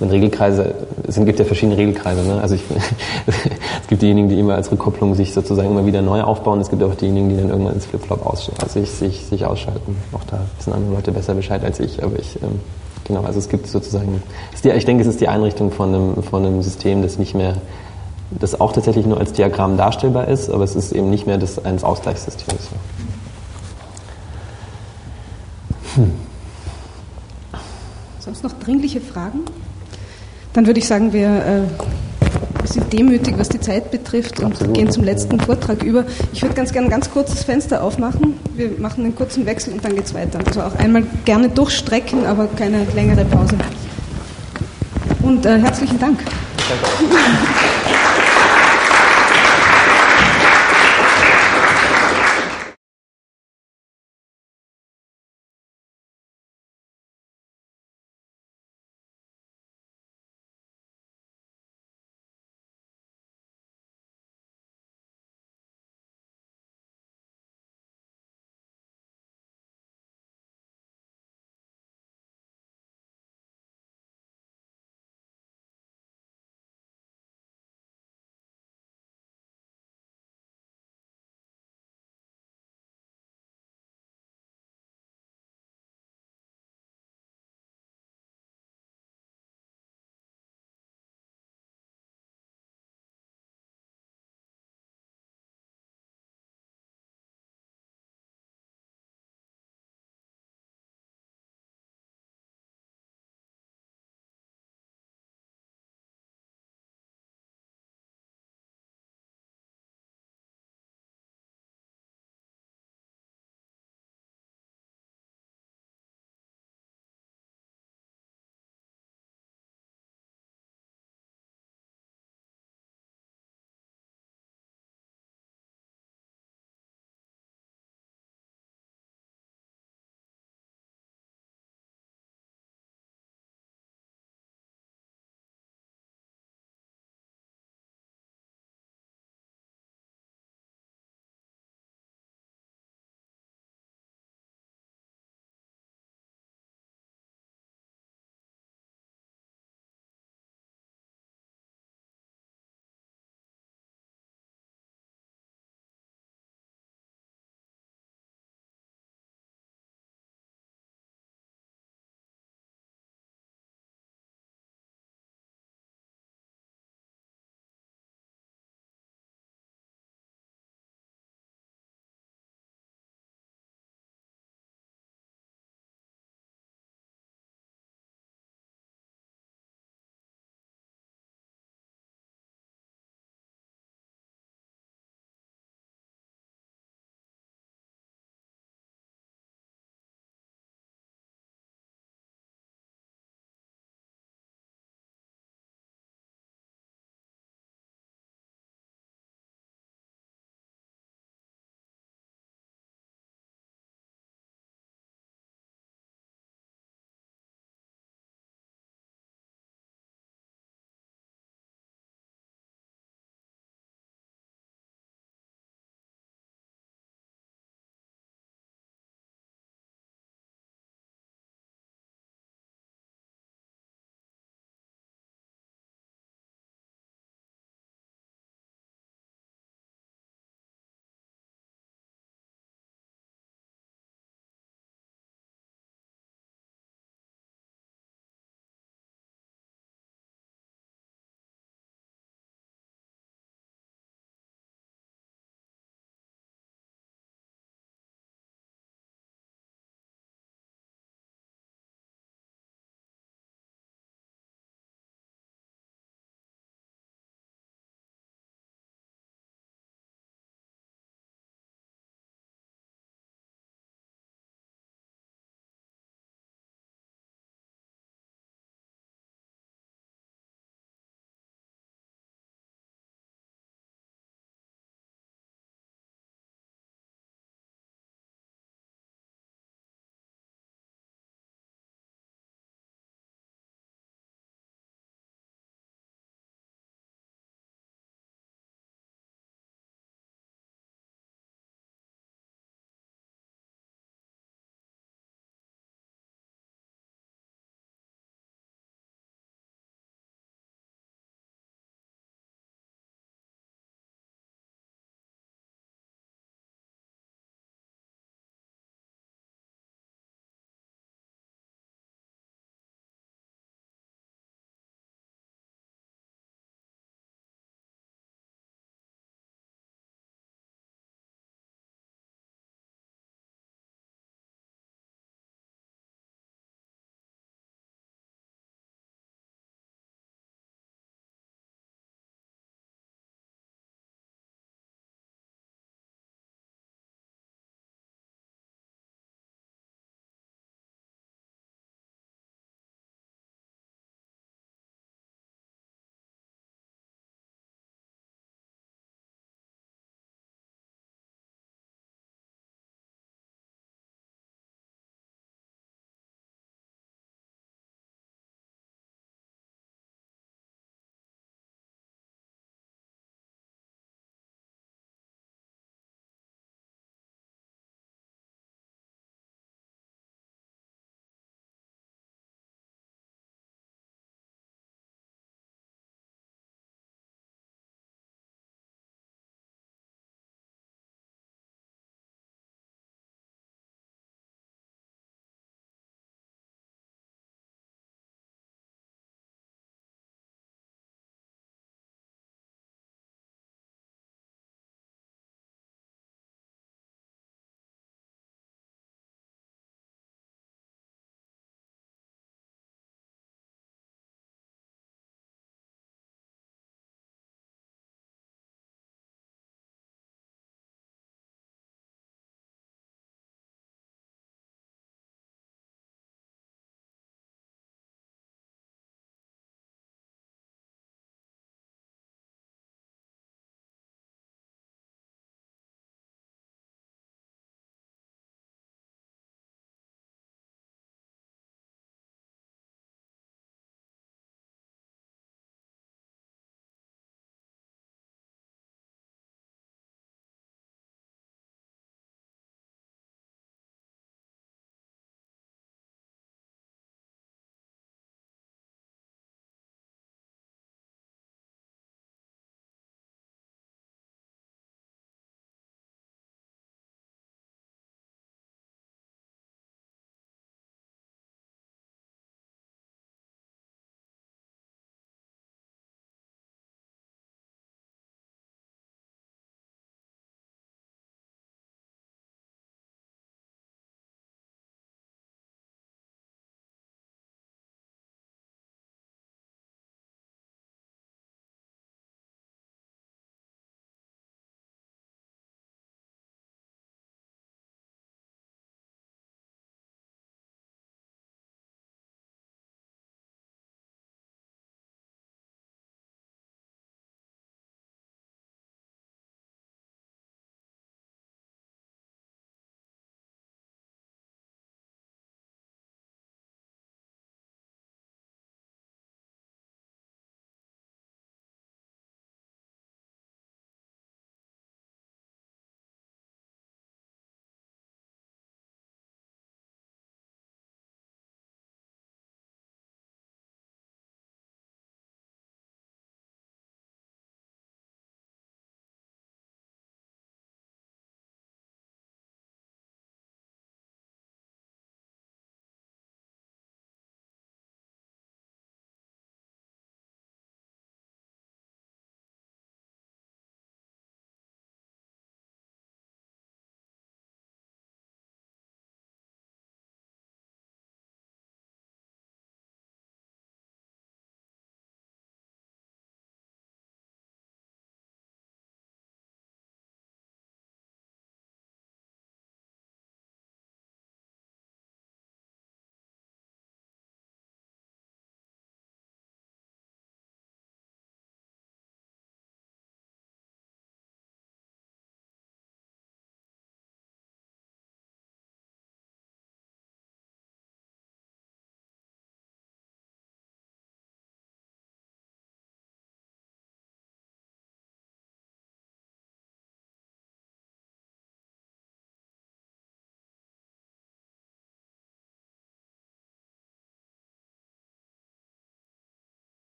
Und Regelkreise, es gibt ja verschiedene Regelkreise. Ne? Also ich, *laughs* es gibt diejenigen, die immer als Rückkopplung sich sozusagen immer wieder neu aufbauen. Es gibt auch diejenigen, die dann irgendwann ins Flipflop aus, also sich, sich, sich ausschalten. Auch da wissen andere Leute besser Bescheid als ich. Aber ich, ähm, genau, also es gibt sozusagen, ich denke, es ist die Einrichtung von einem, von einem System, das nicht mehr das auch tatsächlich nur als Diagramm darstellbar ist, aber es ist eben nicht mehr das eines Ausgleichssystems. Hm. Sonst noch dringliche Fragen? Dann würde ich sagen, wir, äh, sind demütig, was die Zeit betrifft und Absolut. gehen zum letzten Vortrag über. Ich würde ganz gerne ein ganz kurzes Fenster aufmachen. Wir machen einen kurzen Wechsel und dann geht es weiter. Also auch einmal gerne durchstrecken, aber keine längere Pause. Und äh, herzlichen Dank. Danke.